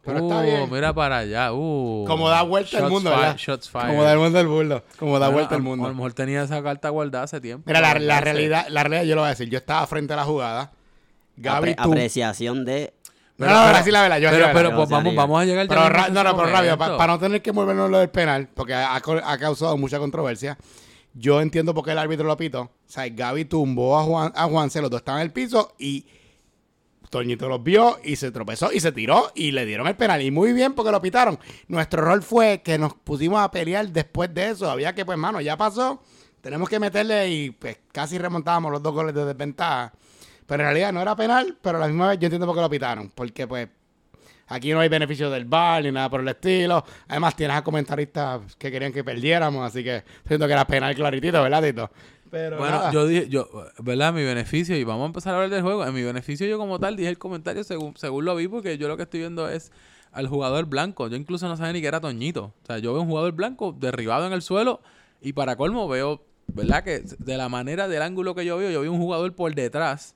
Pero está Uh, bien. mira para allá. Uh, Como da vuelta el Shots mundo, fi- ¿verdad? Shots fired. Como da vuelta el mundo. Como da Bueno, vuelta el mundo. A lo mejor tenía esa carta guardada hace tiempo. Mira, la, realidad, la realidad yo lo voy a decir. Yo estaba frente a la jugada. Gaby, Apre- tú... apreciación de. No, no, ahora sí la verdad. Yo Pero, pero pues, Pero, vamos, vamos a llegar Pero ra- no, no, pero rápido, para no tener que movernos lo del penal, porque ha, ha co- ha causado mucha controversia. Yo entiendo por qué el árbitro lo pitó. O sea, Gaby tumbó a Juan, a Juanse, los dos estaban en el piso y Toñito los vio y se tropezó y se tiró y le dieron el penal. Y muy bien porque lo pitaron. Nuestro rol fue que nos pusimos a pelear después de eso. Había que, pues, mano, ya pasó. Tenemos que meterle y pues casi remontábamos los dos goles de desventaja. Pero en realidad no era penal, pero la misma vez yo entiendo por qué lo pitaron. Porque pues Aquí no hay beneficio del bar ni nada por el estilo. Además, tienes a comentaristas que querían que perdiéramos, así que siento que era penal claritito, ¿verdad, Tito? Pero Bueno, nada. yo dije, yo, ¿verdad? Mi beneficio, y vamos a empezar a hablar del juego. En mi beneficio, yo como tal, dije el comentario según, según lo vi, porque yo lo que estoy viendo es al jugador blanco. Yo incluso no sabía ni que era Toñito. O sea, yo veo un jugador blanco derribado en el suelo, y para colmo veo, ¿verdad? Que de la manera del ángulo que yo veo, yo veo un jugador por detrás.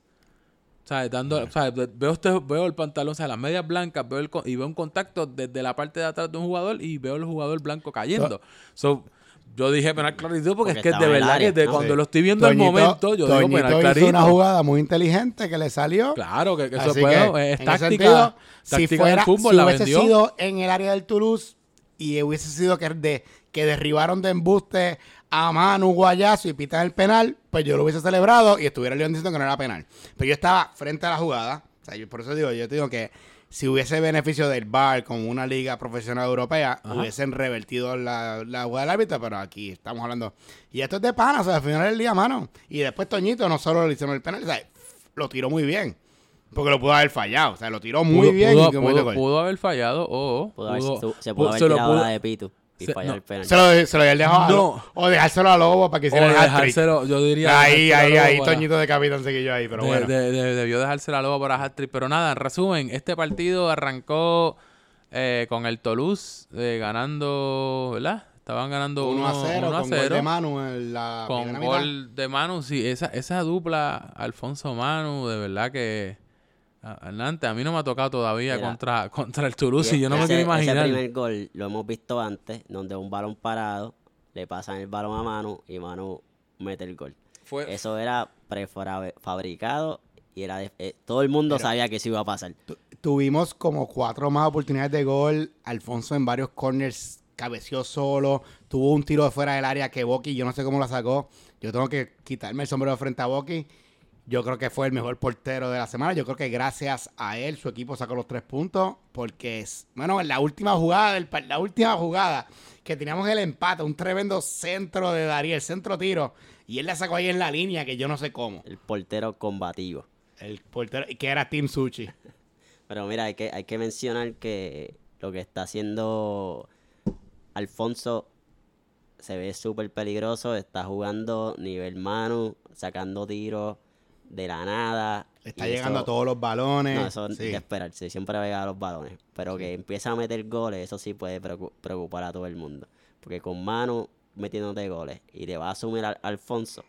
O sea, dando, o sea, veo, este, veo el pantalón, o sea, las medias blancas, veo el, con- y veo un contacto desde la parte de atrás de un jugador y veo el jugador blanco cayendo. So, yo dije penal clarito porque, Porque es que de verdad área, que de ¿no? cuando Sí. lo estoy viendo al Toñito- momento, yo digo Toñito penal hizo clarito. una jugada muy inteligente que le salió. Claro, que, que eso puede- es en ese táctica, sentido, si táctica fuera, del fútbol, si la hubiese vendió. sido en el área del Toulouse y hubiese sido que, de, que derribaron de embuste a Manu Guayazo y pitan el penal, pues yo lo hubiese celebrado y estuviera León diciendo que no era penal. Pero yo estaba frente a la jugada, o sea, yo por eso digo, yo te digo que si hubiese beneficio del VAR como una liga profesional europea, Ajá. hubiesen revertido la, la jugada del árbitro, pero aquí estamos hablando. Y esto es de pana, o sea, al final del día, mano. Y después Toñito no solo le hicieron el penal, o sea, lo tiró muy bien. Porque lo pudo haber fallado, o sea, lo tiró muy Pudo- bien pudo, y pudo- pudo haber fallado o se pudo- haber tirado pudo- la de Pitu y se- fallar no, el penal. Se lo, se lo había dejado a No. O dejárselo a Lobo para que o hiciera el hat-trick. dejárselo, yo diría Ahí, dejárselo ahí, ahí, para- Toñito de capitán seguí yo ahí, pero de- bueno. de- de- debió dejarse la loba para hat-trick. Pero nada, en resumen, este partido arrancó eh, con el Toulouse eh, ganando, ¿verdad? Estaban ganando 1 a 0 1 a con gol 0. de Manu en la con primera mitad. gol de Manu, sí, esa, esa dupla Alfonso Manu, de verdad que a- adelante, a mí no me ha tocado todavía Mira. contra, [LAUGHS] contra el Toulouse y yo no me quiero imaginar. Ese primer gol lo hemos visto antes, donde un balón parado, le pasan el balón a Manu y Manu mete el gol. Fue, Eso era prefabricado y era de- eh, todo el mundo sabía que eso iba a pasar. Tu- Tuvimos como cuatro más oportunidades de gol. Alfonso en varios corners cabeció solo. Tuvo un tiro de fuera del área que Boki, yo no sé cómo la sacó. Yo tengo que quitarme el sombrero de frente a Boki. Yo creo que fue el mejor portero de la semana. Yo creo que gracias a él su equipo sacó los tres puntos. Porque, es, bueno, en la última jugada, la última jugada que teníamos el empate, un tremendo centro de Darío, el centro tiro. Y él la sacó ahí en la línea, que yo no sé cómo. El portero combativo. El portero, que era Team Suchi. [LAUGHS] Pero mira, hay que, hay que mencionar que lo que está haciendo Alfonso se ve súper peligroso. Está jugando nivel Manu, sacando tiros de la nada. Está llegando eso- a todos los balones. No, eso Sí. de esperarse, siempre va a llegar a los balones. Pero que empieza a meter goles, eso sí puede preocu- preocupar a todo el mundo. Porque con Manu metiéndote goles y te va a asumir a Alfonso,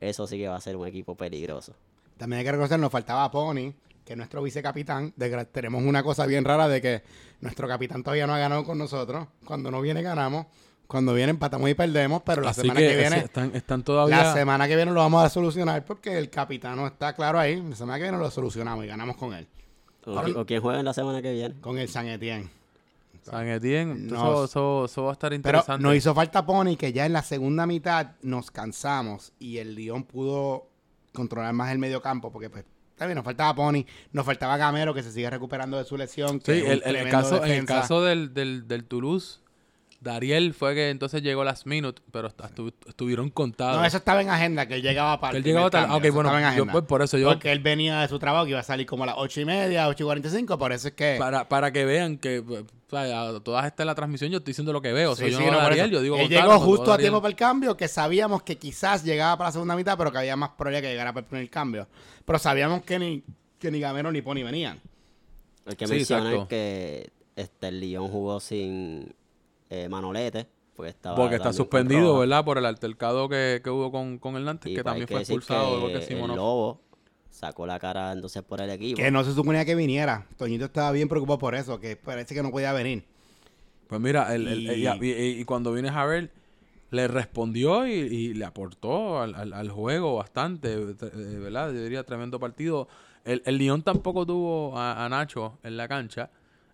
eso sí que va a ser un equipo peligroso. También hay que reconocer, nos faltaba Pony, que es nuestro vicecapitán. De- tenemos una cosa bien rara de que nuestro capitán todavía no ha ganado con nosotros. Cuando no viene, ganamos. Cuando viene, empatamos y perdemos. Pero la así semana que, que, viene, están, están todavía... la semana que viene lo vamos a solucionar porque el capitán no está claro ahí. La semana que viene lo solucionamos y ganamos con él. ¿O, Ahora- o quién juega en la semana que viene? Con el San Etienne. San Etienne, No. eso, eso- eso va a estar Pero interesante. nos hizo falta Pony, que ya en la segunda mitad nos cansamos y el Lyon pudo controlar más el medio campo, porque pues también nos faltaba Pony, nos faltaba Gamero, que se sigue recuperando de su lesión. que Sí, el, el caso, en el caso del, del, del Toulouse, Dariel fue que entonces llegó last minute, pero estu- estuvieron contados. No, eso estaba en agenda, que él llegaba para Que el él llegaba tal- cambio, ok, eso bueno, en yo, pues, por eso yo- Porque él venía de su trabajo, que iba a salir como a las ocho y media, ocho y cuarenta y cinco, por eso es que... para, para que vean que pues, o sea, a todas estas en la transmisión yo estoy diciendo lo que veo. O sea, Sí, yo sí, no no, Dariel, yo digo Él llegó justo a tiempo para el cambio, que sabíamos que quizás llegaba para la segunda mitad, pero que había más probabilidad que llegara para el primer cambio. Pero sabíamos que ni, que ni Gamero ni Pony venían. Hay que Sí, mencionar exacto. que este, el Lyon jugó sin eh, Manolete. Porque, estaba Porque está suspendido. ¿verdad? Por el altercado que, que hubo con, con el Nantes, Y que pues, también que fue expulsado, que Simonov. Lobo sacó la cara entonces por el equipo. Que no se suponía que viniera. Toñito estaba bien preocupado por eso, que parece que no podía venir. Pues mira, el, el- Y- y, y- y cuando viene a ver, le respondió y, y le aportó al, al- al juego bastante, eh, ¿verdad? Yo diría tremendo partido. El, el Lyon tampoco tuvo a, a Nacho en la cancha,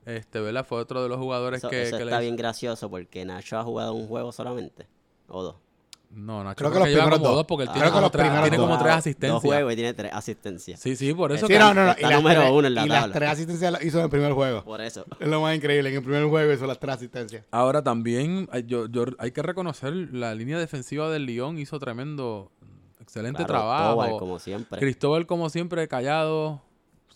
este, ¿verdad? Fue otro de los jugadores Eso, que, eso que está le... bien gracioso porque Nacho ha jugado un juego solamente. O dos. No, Nacho Creo que los primeros como dos. dos porque él Ah, tiene, como, los tres, primeros tiene dos. como tres Dos asistencias. juegos y tiene tres asistencias. Sí, sí, por eso Sí, que- no, no, no. está Y las número tres- uno en la y las tabla. tres asistencias las hizo en el primer juego. Por eso. [LAUGHS] Es lo más increíble. En el primer juego hizo las tres asistencias. Ahora también hay- yo, yo- hay que reconocer la línea defensiva del Lyon hizo tremendo, excelente Claro, trabajo. Tobal, como siempre. Cristóbal, como siempre, callado,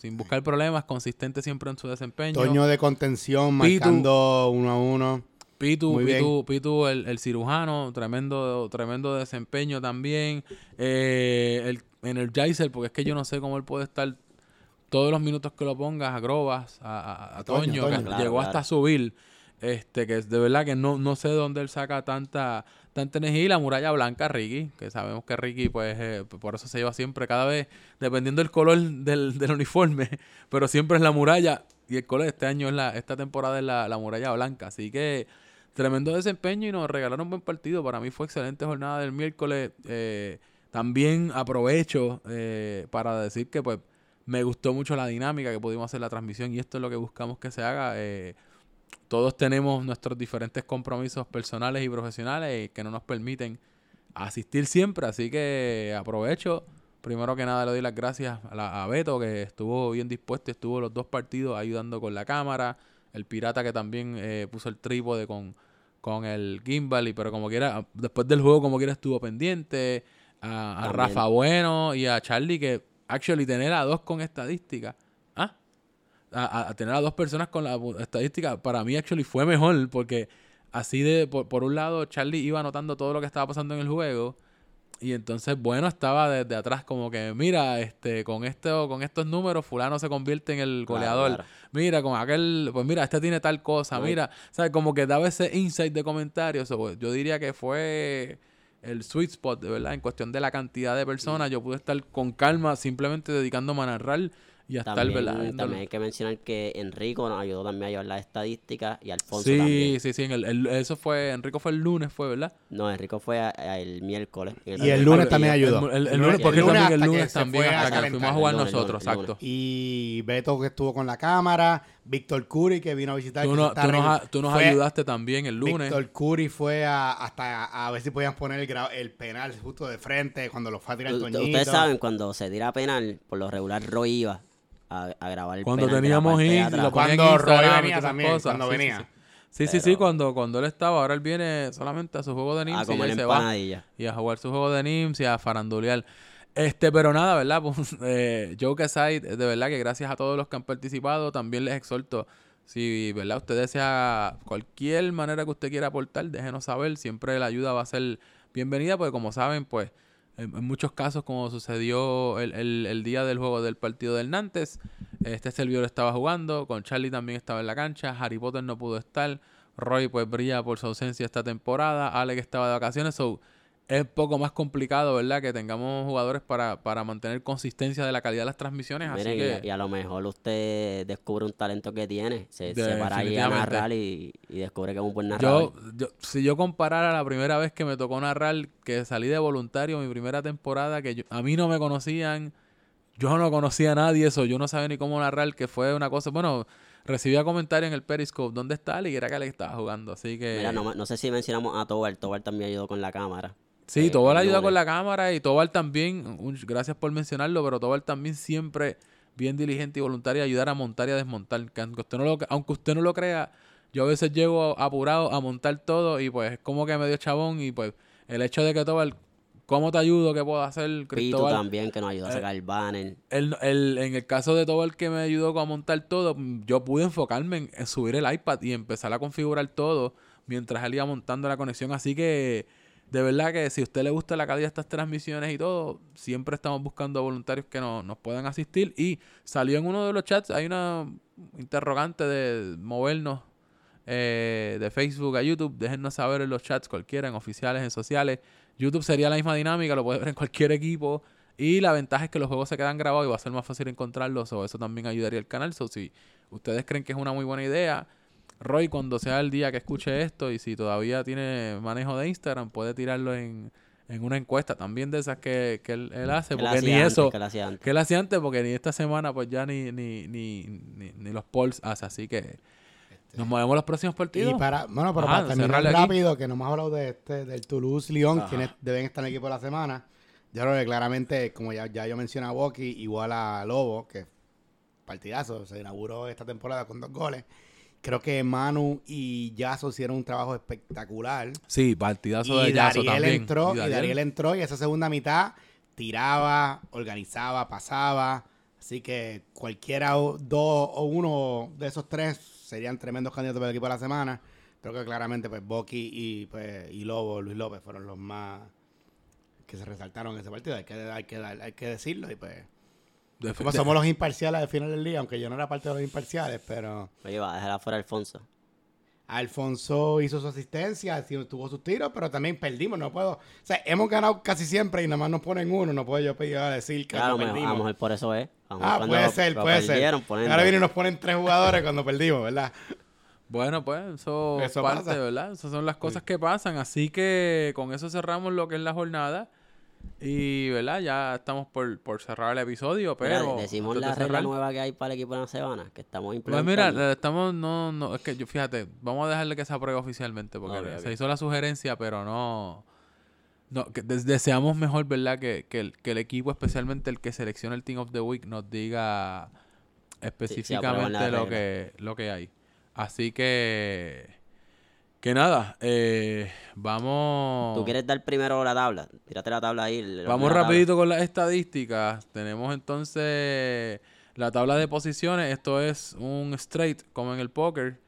sin buscar problemas, consistente siempre en su desempeño. Toño de contención, Pitu. marcando uno a uno. Pitu, Muy Pitu, Pitu, el, el cirujano, tremendo, tremendo desempeño también. Eh, el Energizer, porque es que yo no sé cómo él puede estar todos los minutos que lo pongas a Grobas, a, a- a Toño, Toño, Toño. que Claro, llegó claro. hasta subir. Este, que de verdad que no, no sé de dónde él saca tanta, tanta energía. Y la muralla blanca, Ricky, que sabemos que Ricky, pues, eh, por eso se lleva siempre, cada vez, dependiendo del color del, del uniforme, [LAUGHS] pero siempre es la muralla. Y el color de este año es la, esta temporada es la, la muralla blanca. Así que tremendo desempeño y nos regalaron un buen partido. Para mí fue excelente jornada del miércoles. Eh, también aprovecho eh, para decir que pues me gustó mucho la dinámica que pudimos hacer la transmisión y esto es lo que buscamos que se haga. Eh, todos tenemos nuestros diferentes compromisos personales y profesionales que no nos permiten asistir siempre, así que aprovecho. Primero que nada le doy las gracias a, la- a Beto que estuvo bien dispuesto, estuvo los dos partidos ayudando con la cámara, el pirata que también eh, puso el trípode con, con el gimbal, y pero como quiera, después del juego como quiera estuvo pendiente, a. Rafa Bueno y a Charlie que actually tener a dos con estadística. A, a- tener a dos personas con la estadística, para mí actually fue mejor porque así de, por, por un lado, Charlie iba anotando todo lo que estaba pasando en el juego y entonces, bueno, estaba desde atrás como que, mira, este, con esto, con estos números, fulano se convierte en el goleador. claro. Mira, con aquel, pues mira, este tiene tal cosa, mira, ¿sabes? Como que daba ese insight de comentarios. o, pues, yo diría que fue el sweet spot, de verdad, en cuestión de la cantidad de personas. Yo pude estar con calma, simplemente dedicándome a narrar y a estar, También, ¿verdad? Viendo- también hay que mencionar que Enrico nos ayudó también a llevar las estadísticas y Alfonso Sí, también. sí, sí. en el- el- eso fue, Enrico fue el lunes, fue, ¿verdad? No, Enrico fue a- a el miércoles. Y el lunes partido. también ayudó. El, el- el El lunes, porque lunes también el hasta que lunes se también, fue a hasta que calentar. fuimos a jugar El lunes, nosotros, el lunes, el exacto. Y Beto que estuvo con la cámara, Víctor Curi que vino a visitar. Tú, no- tú nos, arregl- a- tú nos fue- ayudaste también el lunes. Víctor Curi fue a, hasta a, a ver si podían poner el, gra- el penal justo de frente cuando lo fue a tirar U- Toñito. Ustedes saben, cuando se tira penal, por lo regular Roy iba a, a grabar el Cuando penal de la teníamos de atrás. lo Cuando Roy y venía también, cosas. cuando Sí, sí, venía. Sí, sí, sí, cuando, cuando él estaba. Ahora él viene solamente a su juego de NIMS y comer ya se va. Y a jugar su juego de NIMS y a farandulear. Este, pero nada, ¿verdad? [LAUGHS] Pues, eh, Joke aside, de verdad que gracias a todos los que han participado, también les exhorto, si, ¿verdad? Usted desea cualquier manera que usted quiera aportar, déjenos saber, siempre la ayuda va a ser bienvenida, porque como saben, pues, en, muchos casos, como sucedió el, el- día del juego del partido del Nantes, este servidor estaba jugando, con Charlie también estaba en la cancha, Harry Potter no pudo estar, Roy pues brilla por su ausencia esta temporada, Alex estaba de vacaciones, so es poco más complicado, ¿verdad? Que tengamos jugadores para, para mantener consistencia de la calidad de las transmisiones, Miren, y que... a- y, a lo mejor usted descubre un talento que tiene, se, se para ahí a narrar y, y descubre que es un buen narrador. Yo, yo, si yo comparara la primera vez que me tocó narrar, que salí de voluntario mi primera temporada, que yo- a mí no me conocían, yo no conocía a nadie, eso, yo no sabía ni cómo narrar, que fue una cosa, bueno, recibía comentarios en el Periscope, ¿dónde está? Y era que Ale estaba jugando, así que... Mira, no, no sé si mencionamos a Tobar, Tobar también ayudó con la cámara. Sí, eh, Tobal ayuda con la cámara y Tobal también, gracias por mencionarlo, pero Tobal también siempre bien diligente y voluntario a ayudar a montar y a desmontar. Que aunque usted no lo, aunque usted no lo crea, yo a veces llego apurado a montar todo y pues como que medio chabón y pues el hecho de que todo el ¿Cómo te ayudo? ¿Qué puedo hacer? Pitu Cristóbal? también, que nos ayudó a Eh, sacar el banner. El, el- en el caso de todo el que me ayudó a montar todo, yo pude enfocarme en, en subir el iPad y empezar a configurar todo mientras él iba montando la conexión. Así que, de verdad que si a usted le gusta la calidad de estas transmisiones y todo, siempre estamos buscando voluntarios que no- nos puedan asistir. Y salió en uno de los chats, hay una interrogante de movernos eh, de Facebook a YouTube. Déjennos saber en los chats cualquiera, en oficiales, en sociales. YouTube sería la misma dinámica, lo puede ver en cualquier equipo. Y la ventaja es que los juegos se quedan grabados y va a ser más fácil encontrarlos. O eso también ayudaría al canal. So, si ustedes creen que es una muy buena idea, Roy, cuando sea el día que escuche esto y si todavía tiene manejo de Instagram, puede tirarlo en, en una encuesta también de esas que, que él, él hace. Él Porque ni antes, eso, que él hacía antes. que él hacía antes, porque ni esta semana, pues ya ni, ni, ni, ni, ni los polls hace. Así que nos movemos los próximos partidos. Y para, bueno, pero Ajá, para terminar aquí. rápido, que no hemos hablado de este, del Toulouse-Lyon, quienes deben estar en el equipo de la semana. Yo creo que claramente, como ya, ya yo mencioné a Boki, igual a Lobo, que partidazo, se inauguró esta temporada con dos goles. Creo que Manu y Yaso hicieron un trabajo espectacular. Sí, partidazo Y de Yaso también. entró, Y y Dariel- Dariel entró, y esa segunda mitad tiraba, organizaba, pasaba. Así que cualquiera, o- dos o uno de esos tres serían tremendos candidatos para el equipo de la semana. Creo que claramente, pues, Boki y, pues, y Lobo, Luis López, fueron los más que se resaltaron en ese partido. Hay que, hay que, hay que decirlo. Y pues, como somos los imparciales al final del día, aunque yo no era parte de los imparciales, pero Oye, va a dejar afuera a Alfonso. Alfonso hizo su asistencia, tuvo sus tiros, pero también perdimos. No puedo. O sea, hemos ganado casi siempre y nada más nos ponen uno. No puedo yo pedir a decir que Claro, no a lo perdimos. mejor por eso es. A Ah, puede ser, lo puede ser. Ahora vienen y nos ponen tres jugadores cuando perdimos, ¿verdad? Bueno, pues eso, Eso parte, pasa. ¿verdad? Esas son las cosas que pasan. Así que con eso cerramos lo que es la jornada. Y, ¿verdad? Ya estamos por, por cerrar el episodio, Mira, pero... decimos antes de la regla cerrar- nueva que hay para el equipo de la semana, que estamos Pues implementando. mira, le estamos, no, no, es que yo, fíjate, vamos a dejarle que se apruebe oficialmente, porque se hizo la sugerencia, pero no, no, que des- deseamos mejor, ¿verdad? Que, que, el, que el equipo, especialmente el que selecciona el Team of the Week, nos diga específicamente lo que, lo que hay. Así que, que nada, eh, vamos... ¿Tú quieres dar primero la tabla? Tírate la tabla ahí. Vamos tabla. rapidito con las estadísticas. Tenemos entonces la tabla de posiciones. Esto es un straight como en el póker.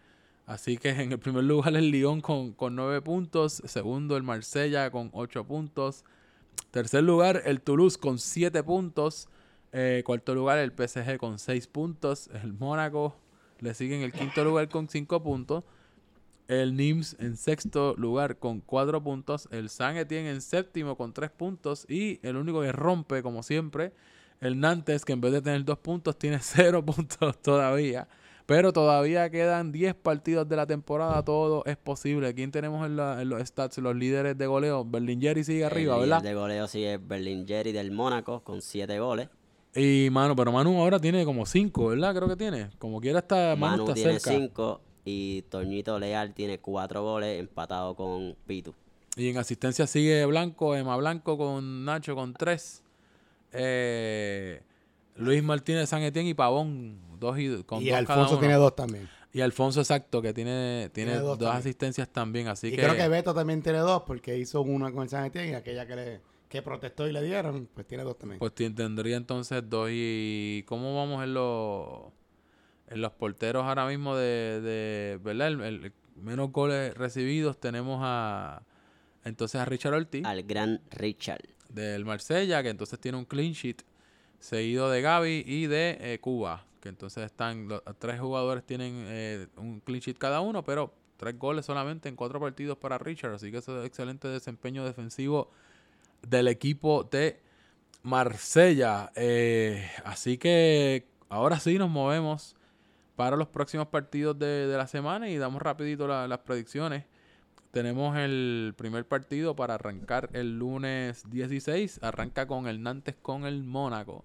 Así que en el primer lugar el Lyon con, con 9 puntos. Segundo el Marsella con 8 puntos. Tercer lugar el Toulouse con 7 puntos. Eh, cuarto lugar el PSG con 6 puntos. El Mónaco le sigue en el quinto lugar con 5 puntos. El Nims en sexto lugar con 4 puntos. El San Etienne en séptimo con 3 puntos. Y el único que rompe, como siempre, el Nantes, que en vez de tener 2 puntos, tiene [LAUGHS] 0 puntos todavía. Pero todavía quedan 10 partidos de la temporada. Todo es posible. ¿Quién tenemos en, la- en los stats? Los líderes de goleo. Berlingeri sigue arriba, el ¿verdad? líder de goleo sigue Berlingeri del Mónaco con 7 goles. Y Manu, pero Manu ahora tiene como 5, ¿verdad? Creo que tiene. Como quiera está, Manu, Manu está tiene. 5 y Toñito Leal tiene 4 goles empatado con Pitu. Y en asistencia sigue Blanco, Emma Blanco con Nacho con 3. Luis Martínez, San Etienne y Pavón, dos y, con y dos cada Alfonso uno. tiene dos también. Y Alfonso exacto, que tiene, tiene, Tiene dos dos, también. asistencias también. Así y que, creo que Beto también tiene dos porque hizo una con el San Etienne y aquella que, le, que protestó y le dieron, pues tiene dos también. pues tendría entonces dos. ¿Y cómo vamos en los, en los porteros ahora mismo de, de ¿verdad? El, el- menos goles recibidos tenemos a entonces a Richard Ortiz. Al gran Richard. del Marsella, que entonces tiene un clean sheet, seguido de Gaby y de eh, Cuba, que entonces están, los tres jugadores tienen eh, un clean sheet cada uno, pero tres goles solamente en cuatro partidos para Richard, así que eso es excelente desempeño defensivo del equipo de Marsella. Eh, así que ahora sí nos movemos para los próximos partidos de, de la semana y damos rapidito la- las predicciones. Tenemos el primer partido para arrancar el lunes 16. Arranca con el Nantes con el Mónaco.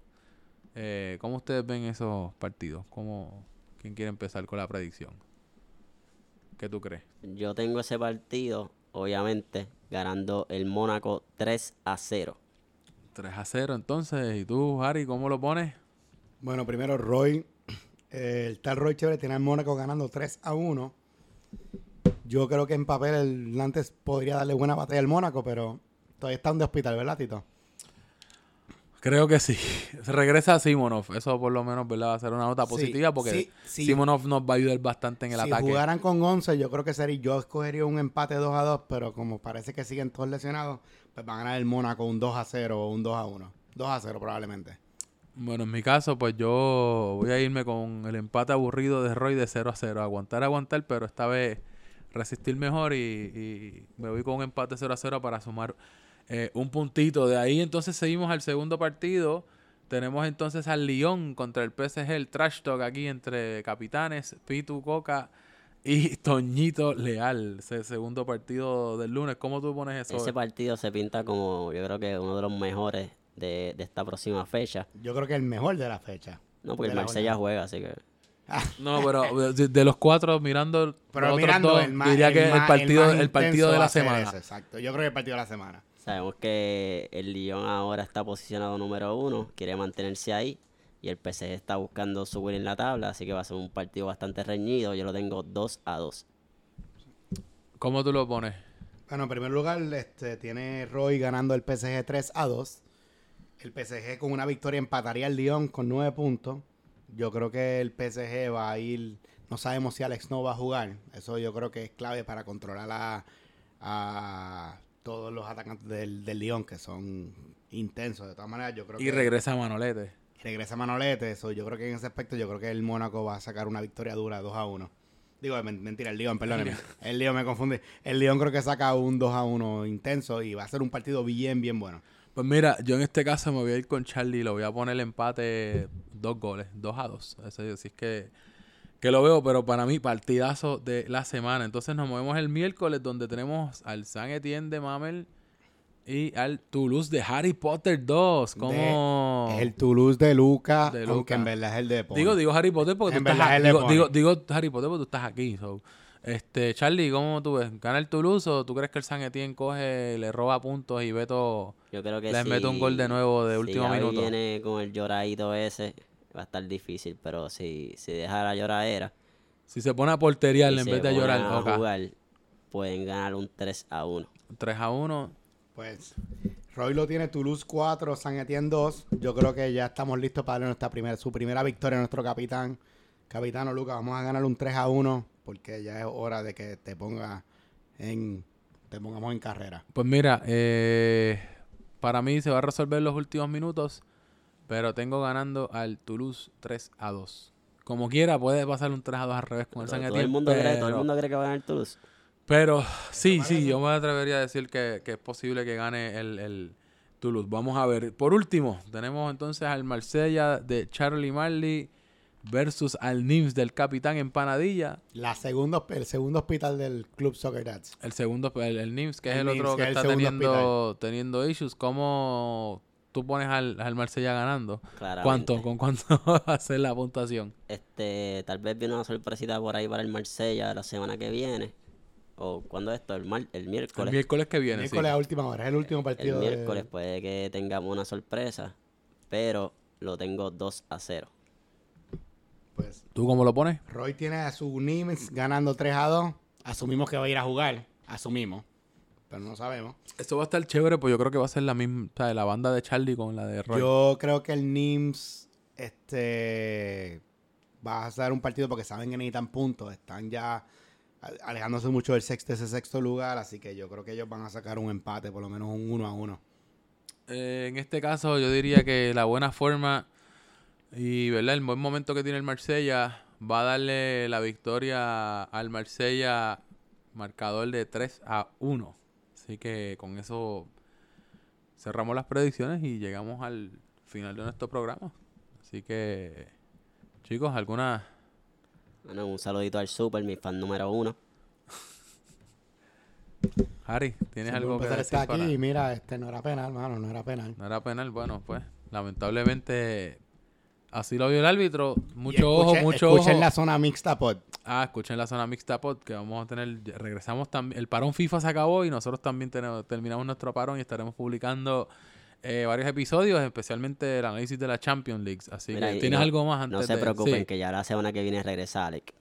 Eh, ¿Cómo ustedes ven esos partidos? ¿Cómo, ¿Quién quiere empezar con la predicción? ¿Qué tú crees? Yo tengo ese partido, obviamente, ganando el Mónaco 3 a 0. 3 a 0 entonces. ¿Y tú, Harry, cómo lo pones? Bueno, primero Roy, el tal Roy Chévere tiene al Mónaco ganando 3 a 1. Yo creo que en papel el Nantes podría darle buena batalla al Mónaco, pero todavía están de hospital, ¿verdad, Tito? Creo que sí. [LAUGHS] Se regresa Simonov. Eso por lo menos, ¿verdad? Va a ser una nota Sí, positiva porque sí, sí. Simonov nos va a ayudar bastante en el si ataque. jugaran con 11, yo creo que sería. Yo escogería un empate 2 a 2, pero como parece que siguen todos lesionados, pues van a ganar el Mónaco un 2 a 0 o un 2 a 1. 2 a 0 probablemente. Bueno, en mi caso, pues yo voy a irme con el empate aburrido de Roy de 0 a 0. Aguantar, aguantar, pero esta vez resistir mejor y, y me voy con un empate 0 a 0 para sumar eh, un puntito. De ahí entonces seguimos al segundo partido. Tenemos entonces al Lyon contra el PSG, el trash talk aquí entre capitanes, Pitu Coca y [LAUGHS] Toñito Leal. Ese segundo partido del lunes. ¿Cómo tú pones eso? Ese partido se pinta como, yo creo que uno de los mejores de, de esta próxima fecha. Yo creo que el mejor de la fecha. No, porque el la Marsella juega, así que... [LAUGHS] No, pero de, de los cuatro, mirando Pero los otros mirando dos, el más, diría que el, más- partido, más el, partido de la semana. ese, exacto. Yo creo que el partido de la semana. Sabemos que el Lyon ahora está posicionado número uno, quiere mantenerse ahí. Y el PSG está buscando subir en la tabla, así que va a ser un partido bastante reñido. Yo lo tengo 2 a 2. ¿Cómo tú lo pones? Bueno, en primer lugar, este, tiene Roy ganando el PSG 3 a 2. El PSG con una victoria empataría al Lyon con 9 puntos. Yo creo que el PSG va a ir. No sabemos si Alex no va a jugar. Eso yo creo que es clave para controlar a, a todos los atacantes del, del Lyon, que son intensos. De todas maneras, yo creo Y que. regresa Manolete. regresa Manolete. Eso yo creo que en ese aspecto, yo creo que el Mónaco va a sacar una victoria dura 2 a 1. Digo, men- mentira, el Lyon, perdóneme. El Lyon me confunde. El Lyon creo que saca un 2 a 1 intenso y va a ser un partido bien, bien bueno. Pues mira, yo en este caso me voy a ir con Charlie. Lo voy a poner el empate dos goles, dos a dos. Eso sí es que, que lo veo, pero para mí partidazo de la semana. Entonces nos movemos el miércoles donde tenemos al San Etienne de Mamel y al Toulouse de Harry Potter 2. Como... Es el Toulouse de Luca, De aunque Luca. en verdad es el de Pon. Digo, digo Harry Potter porque En tú estás aquí. Digo, digo, digo Harry Potter porque tú estás aquí. so. Este, Charlie, ¿cómo tú ves? ¿Gana el Toulouse o tú crees que el San Etienne coge, le roba puntos y Beto Yo creo que les si- mete un gol de nuevo de si último Gaby minuto? viene con el lloradito ese, va a estar difícil. Pero si, si deja la lloradera Si se pone a porteriar y en vez de llorar, a ok. jugar, pueden ganar un 3 a 1. 3 a 1. Pues Roy lo tiene Toulouse 4, San Etienne 2. Yo creo que ya estamos listos para darle nuestra primera, su primera victoria a nuestro capitán. Capitano Lucas, vamos a ganar un 3 a 1 porque ya es hora de que te ponga en te pongamos en carrera. Pues mira, eh, para mí se va a resolver los últimos minutos, pero tengo ganando al Toulouse 3 a 2. Como quiera, puede pasar un 3 a 2 al revés con el Pero San todo, el mundo cree, todo el mundo cree que va a ganar Toulouse. Pero sí, sí, yo me atrevería a decir que, que es posible que gane el, el Toulouse. Vamos a ver. Por último, tenemos entonces al Marsella de Charlie Marley versus al Nims del Capitán Empanadilla. La segundo, el segundo hospital del Club Soccer Dads. El segundo, el, el Nims, que es El el, Nims, otro que que, es el está teniendo, teniendo issues. ¿Cómo tú pones al, al Marsella ganando? Claramente. ¿Cuánto? ¿Con cuánto [LAUGHS] va a ser la puntuación? Este, tal vez viene una sorpresita por ahí para el Marsella la semana que viene. O cuando esto, el, mar- el El miércoles. miércoles que viene, sí. Miércoles a última hora, es el último El partido. de- miércoles puede que tengamos una sorpresa, pero lo tengo 2 a 0. Pues ¿Tú cómo lo pones? Roy tiene a su Nims ganando 3 a 2. Asumimos que va a ir a jugar. Asumimos. Pero no sabemos. Esto va a estar chévere, pues yo creo que va a ser la misma, o sea, la banda de Charlie con la de Roy. Yo creo que el Nims este, va a ser un partido porque saben que necesitan puntos. Están ya alejándose mucho del sexto, ese sexto lugar. Así que yo creo que ellos van a sacar un empate, por lo menos un 1 a 1. Eh, en este caso, yo diría que la buena forma y ¿verdad? el buen momento que tiene el Marsella va a darle la victoria al Marsella marcador de 3 a 1. Así que con eso cerramos las predicciones y llegamos al final de nuestro programa. Así que, chicos, ¿alguna Bueno, un saludito al Super, mi fan número uno. [LAUGHS] Harry, ¿tienes Sí, algo que decir está aquí para- mira, este no era penal, hermano, no era penal. No era penal, bueno, pues lamentablemente así lo vio el árbitro. Mucho ojo, escuchen- mucho escuchen ojo. la zona mixta pod. Ah, escuchen la zona mixta pod que vamos a tener, regresamos también, el parón FIFA se acabó y nosotros también tenemos- terminamos nuestro parón y estaremos publicando eh, varios episodios, especialmente el análisis de la Champions League. Así Mira, que tienes no- algo más antes No se de- preocupen, sí. que ya la semana que viene regresa Alec.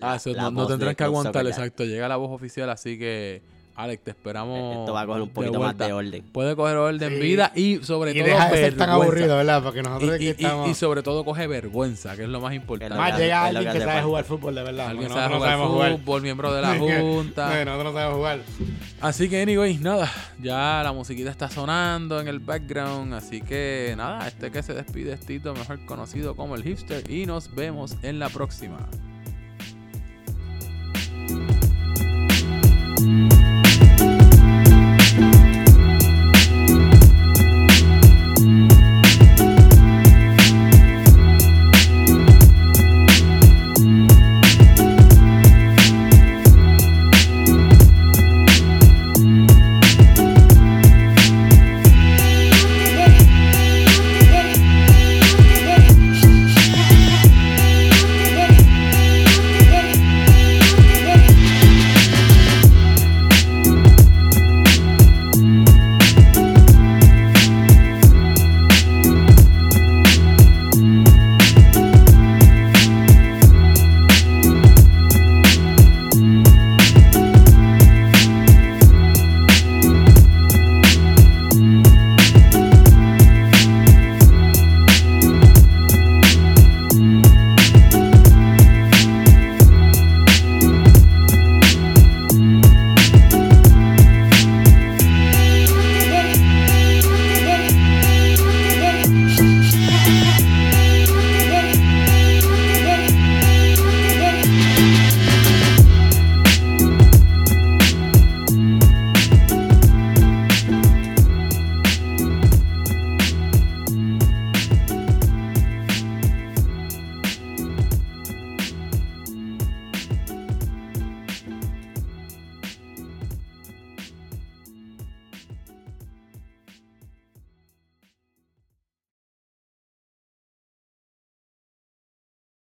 Ah, eso no, no tendrán que aguantar, exacto. Llega la voz oficial, así que, Alex, te esperamos. E-, esto va a coger un poquito de más de orden. Puede coger orden sí. vida y sobre y todo. Deja de ser tan aburrido, ¿verdad? Porque nosotros y, y, estamos... y, sobre todo coge vergüenza, que es lo más importante. Más llega alguien que, que sabe jugar fútbol, de verdad. Alguien sabe jugar no fútbol, jugar. miembro de la [LAUGHS] junta. no, nosotros no sabemos jugar. Así que, anyway, nada. Ya la musiquita está sonando en el background. Así que, nada, este que se despide es Tito, mejor conocido como el hipster. Y nos vemos en la próxima.